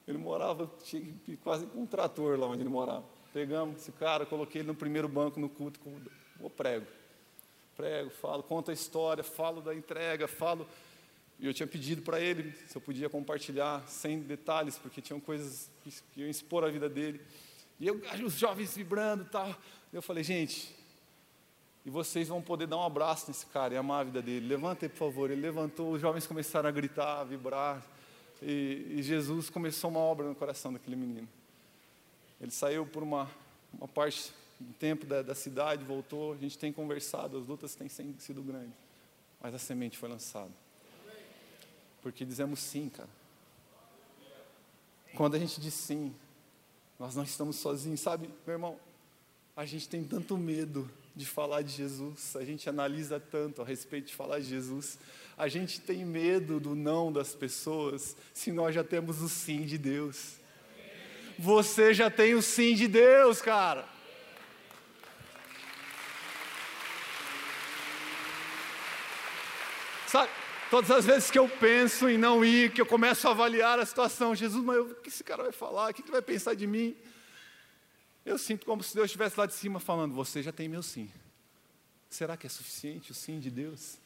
Ele morava, tinha quase com um trator lá onde ele morava. Pegamos esse cara, coloquei ele no primeiro banco no culto, com o prego. Prego, falo, conto a história, falo da entrega, falo. E eu tinha pedido para ele se eu podia compartilhar sem detalhes, porque tinham coisas que iam expor a vida dele. E eu, os jovens vibrando e tal. Eu falei, gente, e vocês vão poder dar um abraço nesse cara e amar a vida dele. Levanta aí, por favor. Ele levantou, os jovens começaram a gritar, a vibrar. E, e Jesus começou uma obra no coração daquele menino. Ele saiu por uma, uma parte do tempo da, da cidade, voltou. A gente tem conversado, as lutas têm sido grandes. Mas a semente foi lançada. Porque dizemos sim, cara. Quando a gente diz sim, nós não estamos sozinhos, sabe, meu irmão? A gente tem tanto medo de falar de Jesus, a gente analisa tanto a respeito de falar de Jesus, a gente tem medo do não das pessoas, se nós já temos o sim de Deus. Você já tem o sim de Deus, cara. Sabe, todas as vezes que eu penso em não ir, que eu começo a avaliar a situação, Jesus, mas o que esse cara vai falar? O que ele vai pensar de mim? Eu sinto como se Deus estivesse lá de cima falando: Você já tem meu sim. Será que é suficiente o sim de Deus?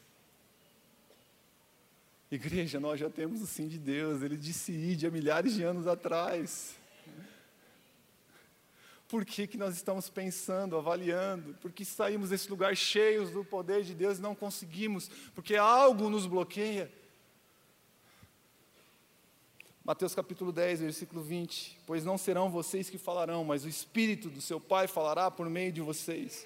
Igreja, nós já temos o sim de Deus, ele disse ide há milhares de anos atrás. Por que, que nós estamos pensando, avaliando? Porque saímos desse lugar cheios do poder de Deus e não conseguimos, porque algo nos bloqueia. Mateus capítulo 10, versículo 20: Pois não serão vocês que falarão, mas o Espírito do seu Pai falará por meio de vocês.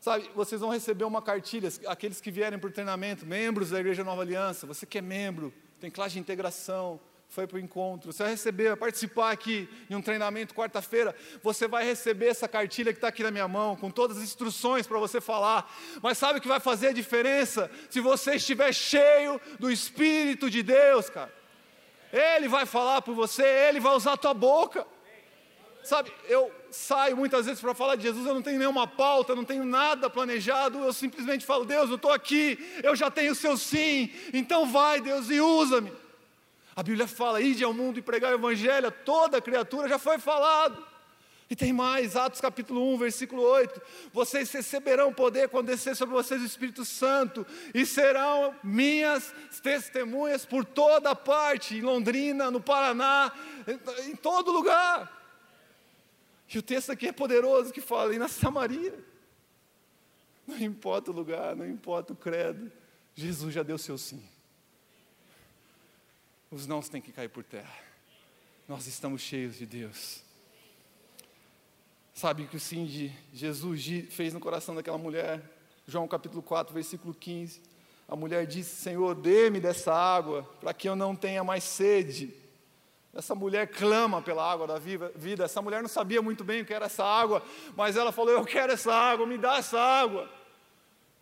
Sabe, vocês vão receber uma cartilha, aqueles que vierem para o treinamento, membros da Igreja Nova Aliança, você que é membro, tem classe de integração, foi para o encontro, você vai receber, vai participar aqui de um treinamento quarta-feira, você vai receber essa cartilha que está aqui na minha mão, com todas as instruções para você falar, mas sabe o que vai fazer a diferença? Se você estiver cheio do Espírito de Deus, cara, Ele vai falar por você, Ele vai usar a tua boca, sabe, eu saio muitas vezes para falar de Jesus, eu não tenho nenhuma pauta, não tenho nada planejado, eu simplesmente falo, Deus, eu estou aqui, eu já tenho o seu sim, então vai, Deus, e usa-me. A Bíblia fala, ide ao mundo e pregar o Evangelho, toda criatura já foi falado. E tem mais, Atos capítulo 1, versículo 8: Vocês receberão poder quando descer sobre vocês o Espírito Santo, e serão minhas testemunhas por toda parte, em Londrina, no Paraná, em, todo lugar. E o texto aqui é poderoso que fala, e na Samaria. Não importa o lugar, não importa o credo, Jesus já deu seu sim. Os nãos têm que cair por terra. Nós estamos cheios de Deus. Sabe o que o sim de Jesus fez no coração daquela mulher? João capítulo 4, versículo 15. A mulher disse: Senhor, dê-me dessa água, para que eu não tenha mais sede. Essa mulher clama pela água da vida. Essa mulher não sabia muito bem o que era essa água, mas ela falou: Eu quero essa água, me dá essa água.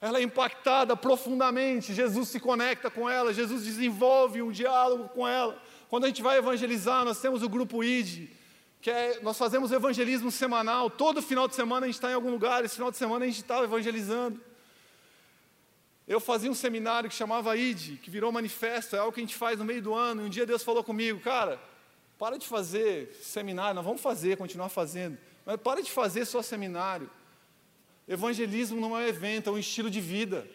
Ela é impactada profundamente. Jesus se conecta com ela, Jesus desenvolve um diálogo com ela. Quando a gente vai evangelizar, nós temos o grupo ID, que é, nós fazemos evangelismo semanal. Todo final de semana a gente está em algum lugar, esse final de semana a gente estava evangelizando. Eu fazia um seminário que chamava ID, que virou manifesto, é algo que a gente faz no meio do ano. E um dia Deus falou comigo, cara, para de fazer seminário, nós vamos fazer, continuar fazendo. Mas para de fazer só seminário. Evangelismo não é um evento, é um estilo de vida.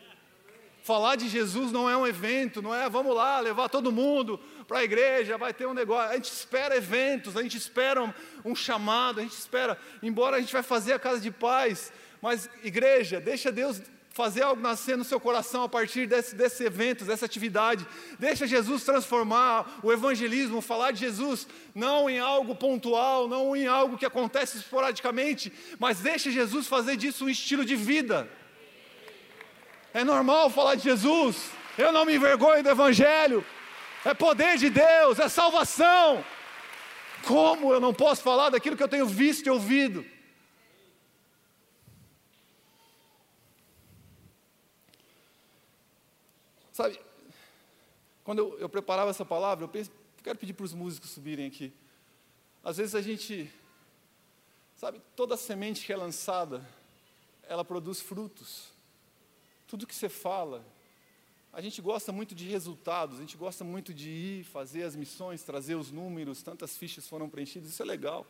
Falar de Jesus não é um evento, não é vamos lá levar todo mundo para a igreja, vai ter um negócio. A gente espera eventos, a gente espera um, um chamado, a gente espera, embora a gente vai fazer a casa de paz, mas igreja, deixa Deus fazer algo nascer no seu coração a partir desse, desse evento, dessa atividade. Deixa Jesus transformar o evangelismo, falar de Jesus, não em algo pontual, não em algo que acontece esporadicamente, mas deixa Jesus fazer disso um estilo de vida. É normal falar de Jesus, eu não me envergonho do Evangelho, é poder de Deus, é salvação. Como eu não posso falar daquilo que eu tenho visto e ouvido? Sabe, quando eu, eu preparava essa palavra, eu penso, quero pedir para os músicos subirem aqui. Às vezes a gente, sabe, toda semente que é lançada, ela produz frutos. Tudo que você fala, a gente gosta muito de resultados, a gente gosta muito de ir, fazer as missões, trazer os números, tantas fichas foram preenchidas, isso é legal.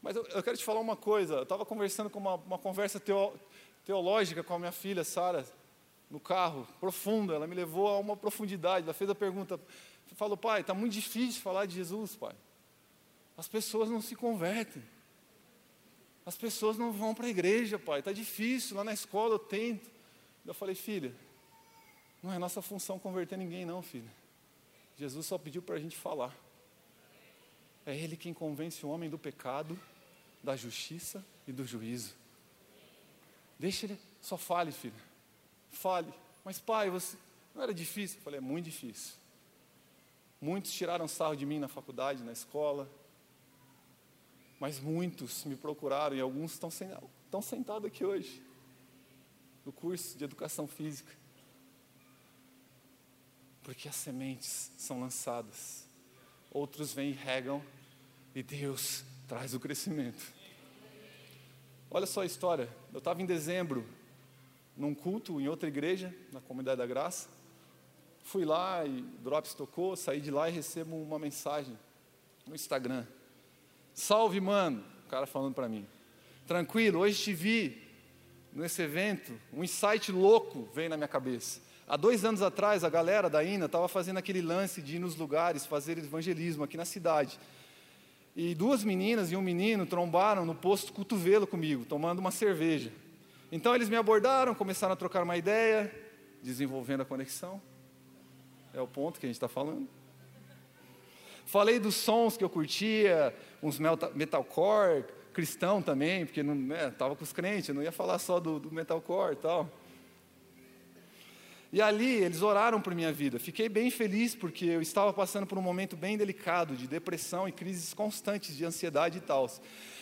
Mas eu, eu quero te falar uma coisa, eu estava conversando com uma, uma conversa teo, teológica com a minha filha, Sara, no carro, profunda, ela me levou a uma profundidade. Ela fez a pergunta, falou, pai, está muito difícil falar de Jesus, pai. As pessoas não se convertem. As pessoas não vão para a igreja, pai. Está difícil, lá na escola eu tento. Eu falei, filha, não é nossa função converter ninguém, não, filha. Jesus só pediu para a gente falar. É Ele quem convence o homem do pecado, da justiça e do juízo. Deixa Ele, só fale, filha fale, mas pai, você não era difícil? Eu falei, é muito difícil. Muitos tiraram sarro de mim na faculdade, na escola, mas muitos me procuraram e alguns estão sentados aqui hoje, no curso de educação física, porque as sementes são lançadas, outros vêm e regam, e Deus traz o crescimento. Olha só a história, eu estava em dezembro num culto em outra igreja, na Comunidade da Graça. Fui lá e Drops tocou, saí de lá e recebo uma mensagem no Instagram. Salve, mano, o cara falando para mim. Tranquilo, hoje te vi nesse evento, um insight louco veio na minha cabeça. Há dois anos atrás, a galera da INA estava fazendo aquele lance de ir nos lugares, fazer evangelismo aqui na cidade. E duas meninas e um menino trombaram no posto cotovelo comigo, tomando uma cerveja. Então eles me abordaram, começaram a trocar uma ideia, desenvolvendo a conexão. É o ponto que a gente está falando. Falei dos sons que eu curtia, uns metalcore, cristão também, porque não estava né, com os crentes, não ia falar só do, do metalcore e tal. E ali eles oraram por minha vida. Fiquei bem feliz porque eu estava passando por um momento bem delicado de depressão e crises constantes de ansiedade e tal.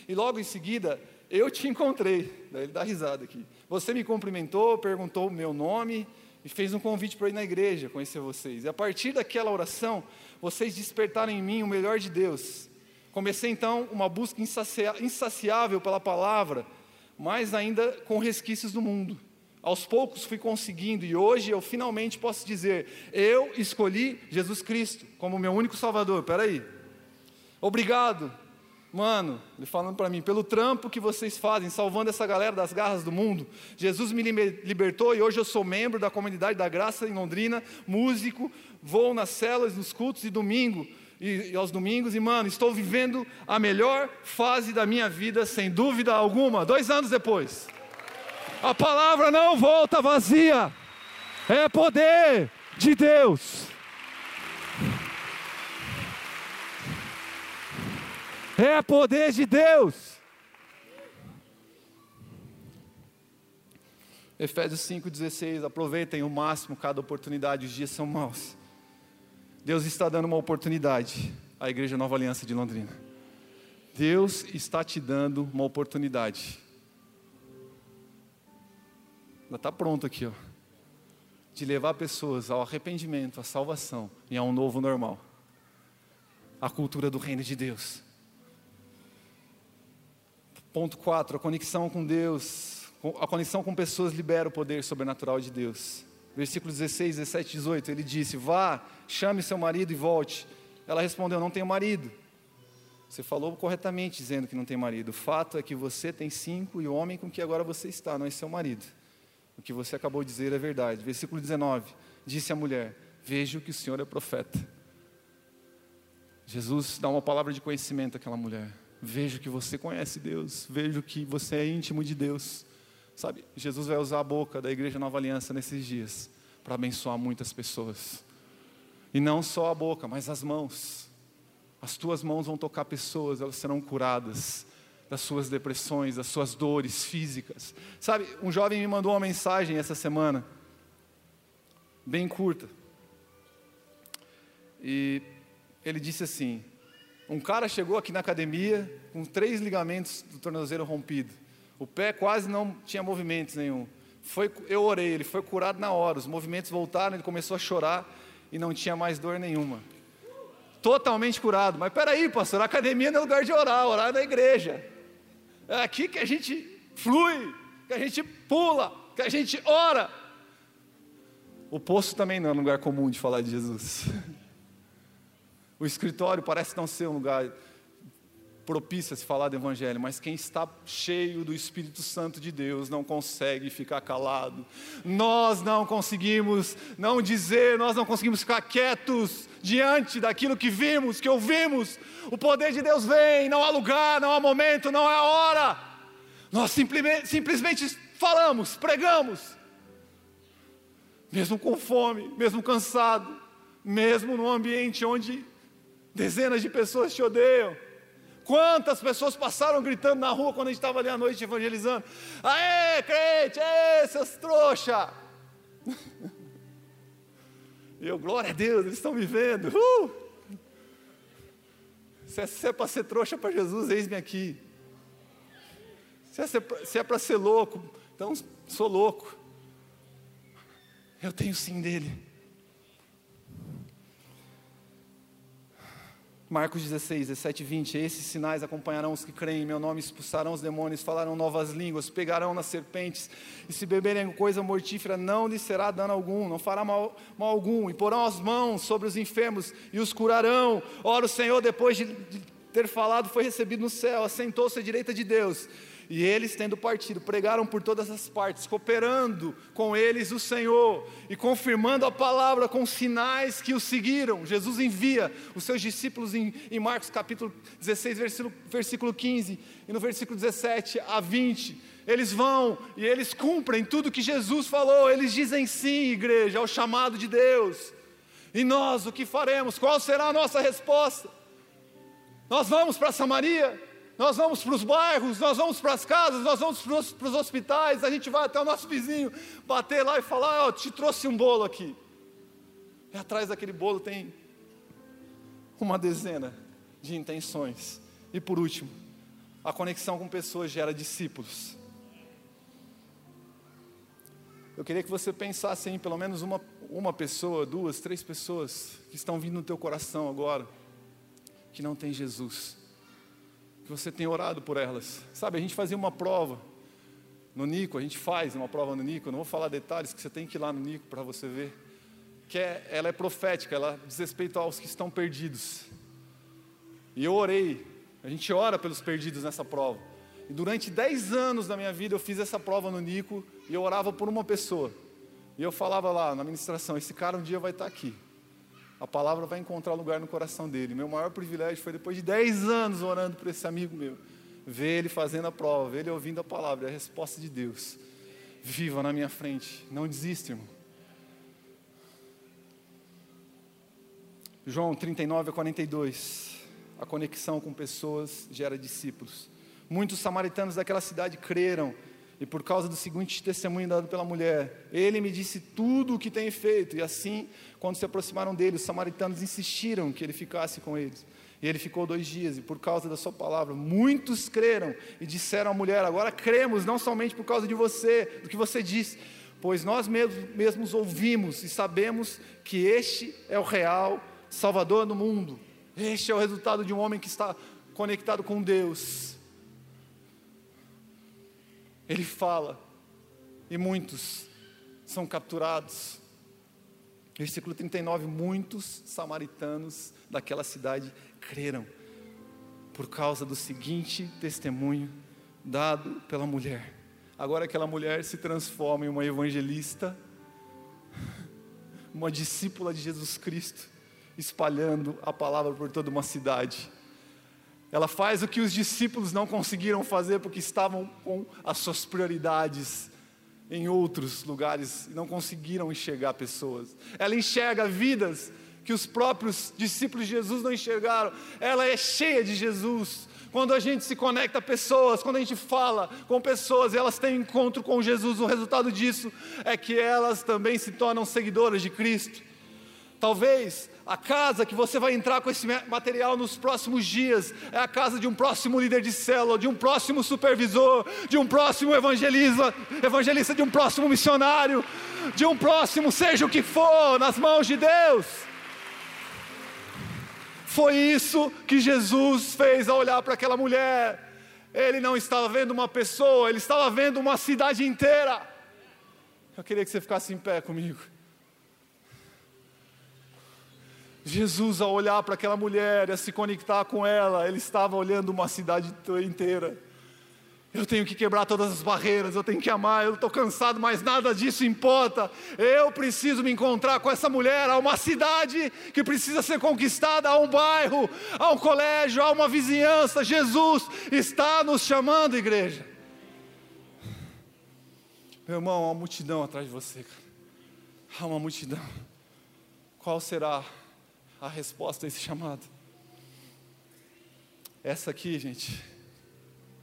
E logo em seguida eu te encontrei. Daí ele dá risada aqui. Você me cumprimentou, perguntou o meu nome e fez um convite para ir na igreja conhecer vocês. E a partir daquela oração, vocês despertaram em mim o melhor de Deus. Comecei então uma busca insaciável pela palavra, mas ainda com resquícios do mundo aos poucos fui conseguindo e hoje eu finalmente posso dizer: eu escolhi Jesus Cristo como meu único Salvador. Espera aí. Obrigado, mano, ele falando para mim, pelo trampo que vocês fazem, salvando essa galera das garras do mundo. Jesus me libertou e hoje eu sou membro da comunidade da Graça em Londrina, músico, vou nas celas, nos cultos e domingo. E, e aos domingos, e mano, estou vivendo a melhor fase da minha vida, sem dúvida alguma, dois anos depois. A palavra não volta vazia. É poder de Deus. É poder de Deus. Efésios 5,16, aproveitem o máximo cada oportunidade, os dias são maus. Deus está dando uma oportunidade à Igreja Nova Aliança de Londrina. Deus está te dando uma oportunidade já está pronto aqui, ó. De levar pessoas ao arrependimento, à salvação e a um novo normal. A cultura do reino de Deus. Ponto 4, a conexão com Deus, a conexão com pessoas libera o poder sobrenatural de Deus. Versículos 16, 17, 18, ele disse: Vá, chame seu marido e volte. Ela respondeu: Não tenho marido. Você falou corretamente dizendo que não tem marido. O fato é que você tem cinco e o homem com que agora você está não é seu marido. O que você acabou de dizer é verdade. Versículo 19: Disse a mulher: Vejo que o Senhor é profeta. Jesus dá uma palavra de conhecimento àquela mulher. Vejo que você conhece Deus, vejo que você é íntimo de Deus. Sabe, Jesus vai usar a boca da Igreja Nova Aliança nesses dias para abençoar muitas pessoas. E não só a boca, mas as mãos. As tuas mãos vão tocar pessoas, elas serão curadas das suas depressões, das suas dores físicas. Sabe, um jovem me mandou uma mensagem essa semana, bem curta. E ele disse assim: um cara chegou aqui na academia com três ligamentos do tornozelo rompido. O pé quase não tinha movimentos nenhum. Foi, eu orei, ele foi curado na hora. Os movimentos voltaram, ele começou a chorar e não tinha mais dor nenhuma. Totalmente curado. Mas peraí, pastor, a academia não é lugar de orar, orar é na igreja. É aqui que a gente flui, que a gente pula, que a gente ora. O poço também não é um lugar comum de falar de Jesus. [laughs] O escritório parece não ser um lugar propício a se falar do Evangelho, mas quem está cheio do Espírito Santo de Deus não consegue ficar calado. Nós não conseguimos não dizer, nós não conseguimos ficar quietos diante daquilo que vimos, que ouvimos. O poder de Deus vem, não há lugar, não há momento, não há hora. Nós simplesmente, simplesmente falamos, pregamos, mesmo com fome, mesmo cansado, mesmo num ambiente onde dezenas de pessoas te odeiam. Quantas pessoas passaram gritando na rua quando a gente estava ali à noite evangelizando? Aê, crente, aê, seus trouxa! [laughs] Eu, glória a Deus, eles estão me vendo. Uh! Se é, é para ser trouxa para Jesus, eis-me aqui. Se é, se é para ser louco, então sou louco. Eu tenho sim dele. Marcos 16, 17 e 20. Esses sinais acompanharão os que creem em meu nome, expulsarão os demônios, falarão novas línguas, pegarão nas serpentes, e se beberem coisa mortífera, não lhes será dano algum, não fará mal, mal algum, e porão as mãos sobre os enfermos e os curarão. Ora, o Senhor, depois de ter falado, foi recebido no céu, assentou-se à direita de Deus. E eles, tendo partido, pregaram por todas as partes, cooperando com eles o Senhor e confirmando a palavra com sinais que o seguiram. Jesus envia os seus discípulos em, em Marcos capítulo 16, versículo, versículo 15, e no versículo 17 a 20. Eles vão e eles cumprem tudo que Jesus falou. Eles dizem sim, igreja, ao chamado de Deus. E nós, o que faremos? Qual será a nossa resposta? Nós vamos para Samaria? Nós vamos para os bairros, nós vamos para as casas, nós vamos para os hospitais, a gente vai até o nosso vizinho bater lá e falar: Ó, oh, te trouxe um bolo aqui. E atrás daquele bolo tem uma dezena de intenções. E por último, a conexão com pessoas gera discípulos. Eu queria que você pensasse em pelo menos uma, uma pessoa, duas, três pessoas que estão vindo no teu coração agora, que não tem Jesus, que você tem orado por elas. Sabe, a gente fazia uma prova no Nico, a gente faz uma prova no Nico, eu não vou falar detalhes, que você tem que ir lá no Nico para você ver, que é, ela é profética, ela diz respeito aos que estão perdidos. E eu orei, a gente ora pelos perdidos nessa prova. E durante 10 anos da minha vida eu fiz essa prova no Nico e eu orava por uma pessoa. E eu falava lá na ministração: esse cara um dia vai estar aqui. A palavra vai encontrar lugar no coração dele. Meu maior privilégio foi depois de 10 anos orando por esse amigo meu, ver ele fazendo a prova, ver ele ouvindo a palavra, a resposta de Deus. Viva na minha frente, não desista, irmão. João 39 a 42. A conexão com pessoas gera discípulos. Muitos samaritanos daquela cidade creram, e por causa do seguinte testemunho dado pela mulher, ele me disse tudo o que tem feito. E assim, quando se aproximaram dele, os samaritanos insistiram que ele ficasse com eles. E ele ficou dois dias, e por causa da sua palavra, muitos creram e disseram à mulher: Agora cremos, não somente por causa de você, do que você disse, pois nós mesmos, mesmos ouvimos e sabemos que este é o real Salvador do mundo. Este é o resultado de um homem que está conectado com Deus ele fala, e muitos são capturados. Versículo 39: Muitos samaritanos daquela cidade creram, por causa do seguinte testemunho dado pela mulher. Agora aquela mulher se transforma em uma evangelista, uma discípula de Jesus Cristo, espalhando a palavra por toda uma cidade. Ela faz o que os discípulos não conseguiram fazer porque estavam com as suas prioridades em outros lugares e não conseguiram enxergar pessoas. Ela enxerga vidas que os próprios discípulos de Jesus não enxergaram. Ela é cheia de Jesus. Quando a gente se conecta a pessoas, quando a gente fala com pessoas e elas têm encontro com Jesus, o resultado disso é que elas também se tornam seguidoras de Cristo. Talvez a casa que você vai entrar com esse material nos próximos dias é a casa de um próximo líder de célula, de um próximo supervisor, de um próximo evangelista, evangelista de um próximo missionário, de um próximo, seja o que for, nas mãos de Deus. Foi isso que Jesus fez ao olhar para aquela mulher. Ele não estava vendo uma pessoa, ele estava vendo uma cidade inteira. Eu queria que você ficasse em pé comigo. Jesus, ao olhar para aquela mulher e a se conectar com ela, ele estava olhando uma cidade inteira. Eu tenho que quebrar todas as barreiras, eu tenho que amar, eu estou cansado, mas nada disso importa. Eu preciso me encontrar com essa mulher. Há uma cidade que precisa ser conquistada, há um bairro, há um colégio, há uma vizinhança. Jesus está nos chamando, igreja. Meu irmão, há uma multidão atrás de você. Há uma multidão. Qual será a resposta a esse chamado. Essa aqui, gente,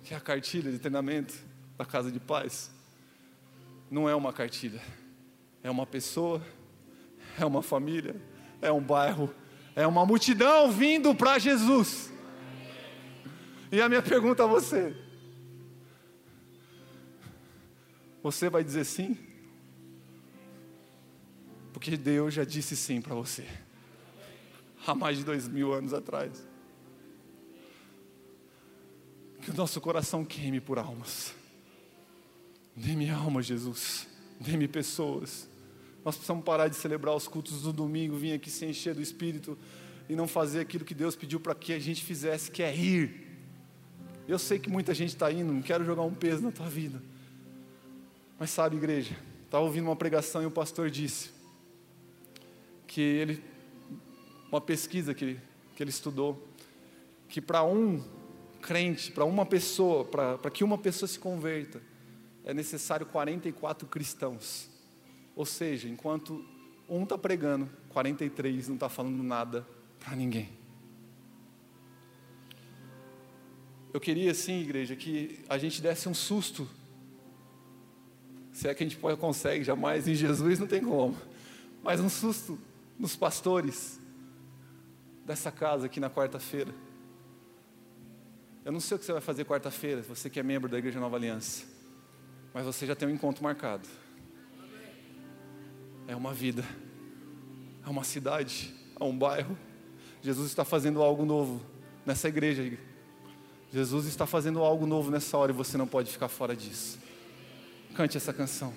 que é a cartilha de treinamento da casa de paz, não é uma cartilha, é uma pessoa, é uma família, é um bairro, é uma multidão vindo para Jesus. E a minha pergunta a você: você vai dizer sim? Porque Deus já disse sim para você há mais de dois mil anos atrás. Que o nosso coração queime por almas. Dê-me alma, Jesus. Dê-me pessoas. Nós precisamos parar de celebrar os cultos do domingo, vir aqui se encher do Espírito e não fazer aquilo que Deus pediu para que a gente fizesse, que é ir. Eu sei que muita gente está indo, não quero jogar um peso na tua vida. Mas sabe, igreja, estava ouvindo uma pregação e o pastor disse que ele uma pesquisa que, que ele estudou, que para um crente, para uma pessoa, para que uma pessoa se converta, é necessário 44 cristãos. Ou seja, enquanto um está pregando, 43 não está falando nada para ninguém. eu queria, sim, igreja, que a gente desse um susto. Se é que a gente pode, consegue, jamais em Jesus não tem como. Mas um susto nos pastores dessa casa aqui na quarta-feira. Eu não sei o que você vai fazer quarta-feira, você que é membro da Igreja Nova Aliança. Mas você já tem um encontro marcado. É uma vida, é uma cidade, é um bairro. Jesus está fazendo algo novo nessa igreja. Jesus está fazendo algo novo nessa hora e você não pode ficar fora disso. Cante essa canção.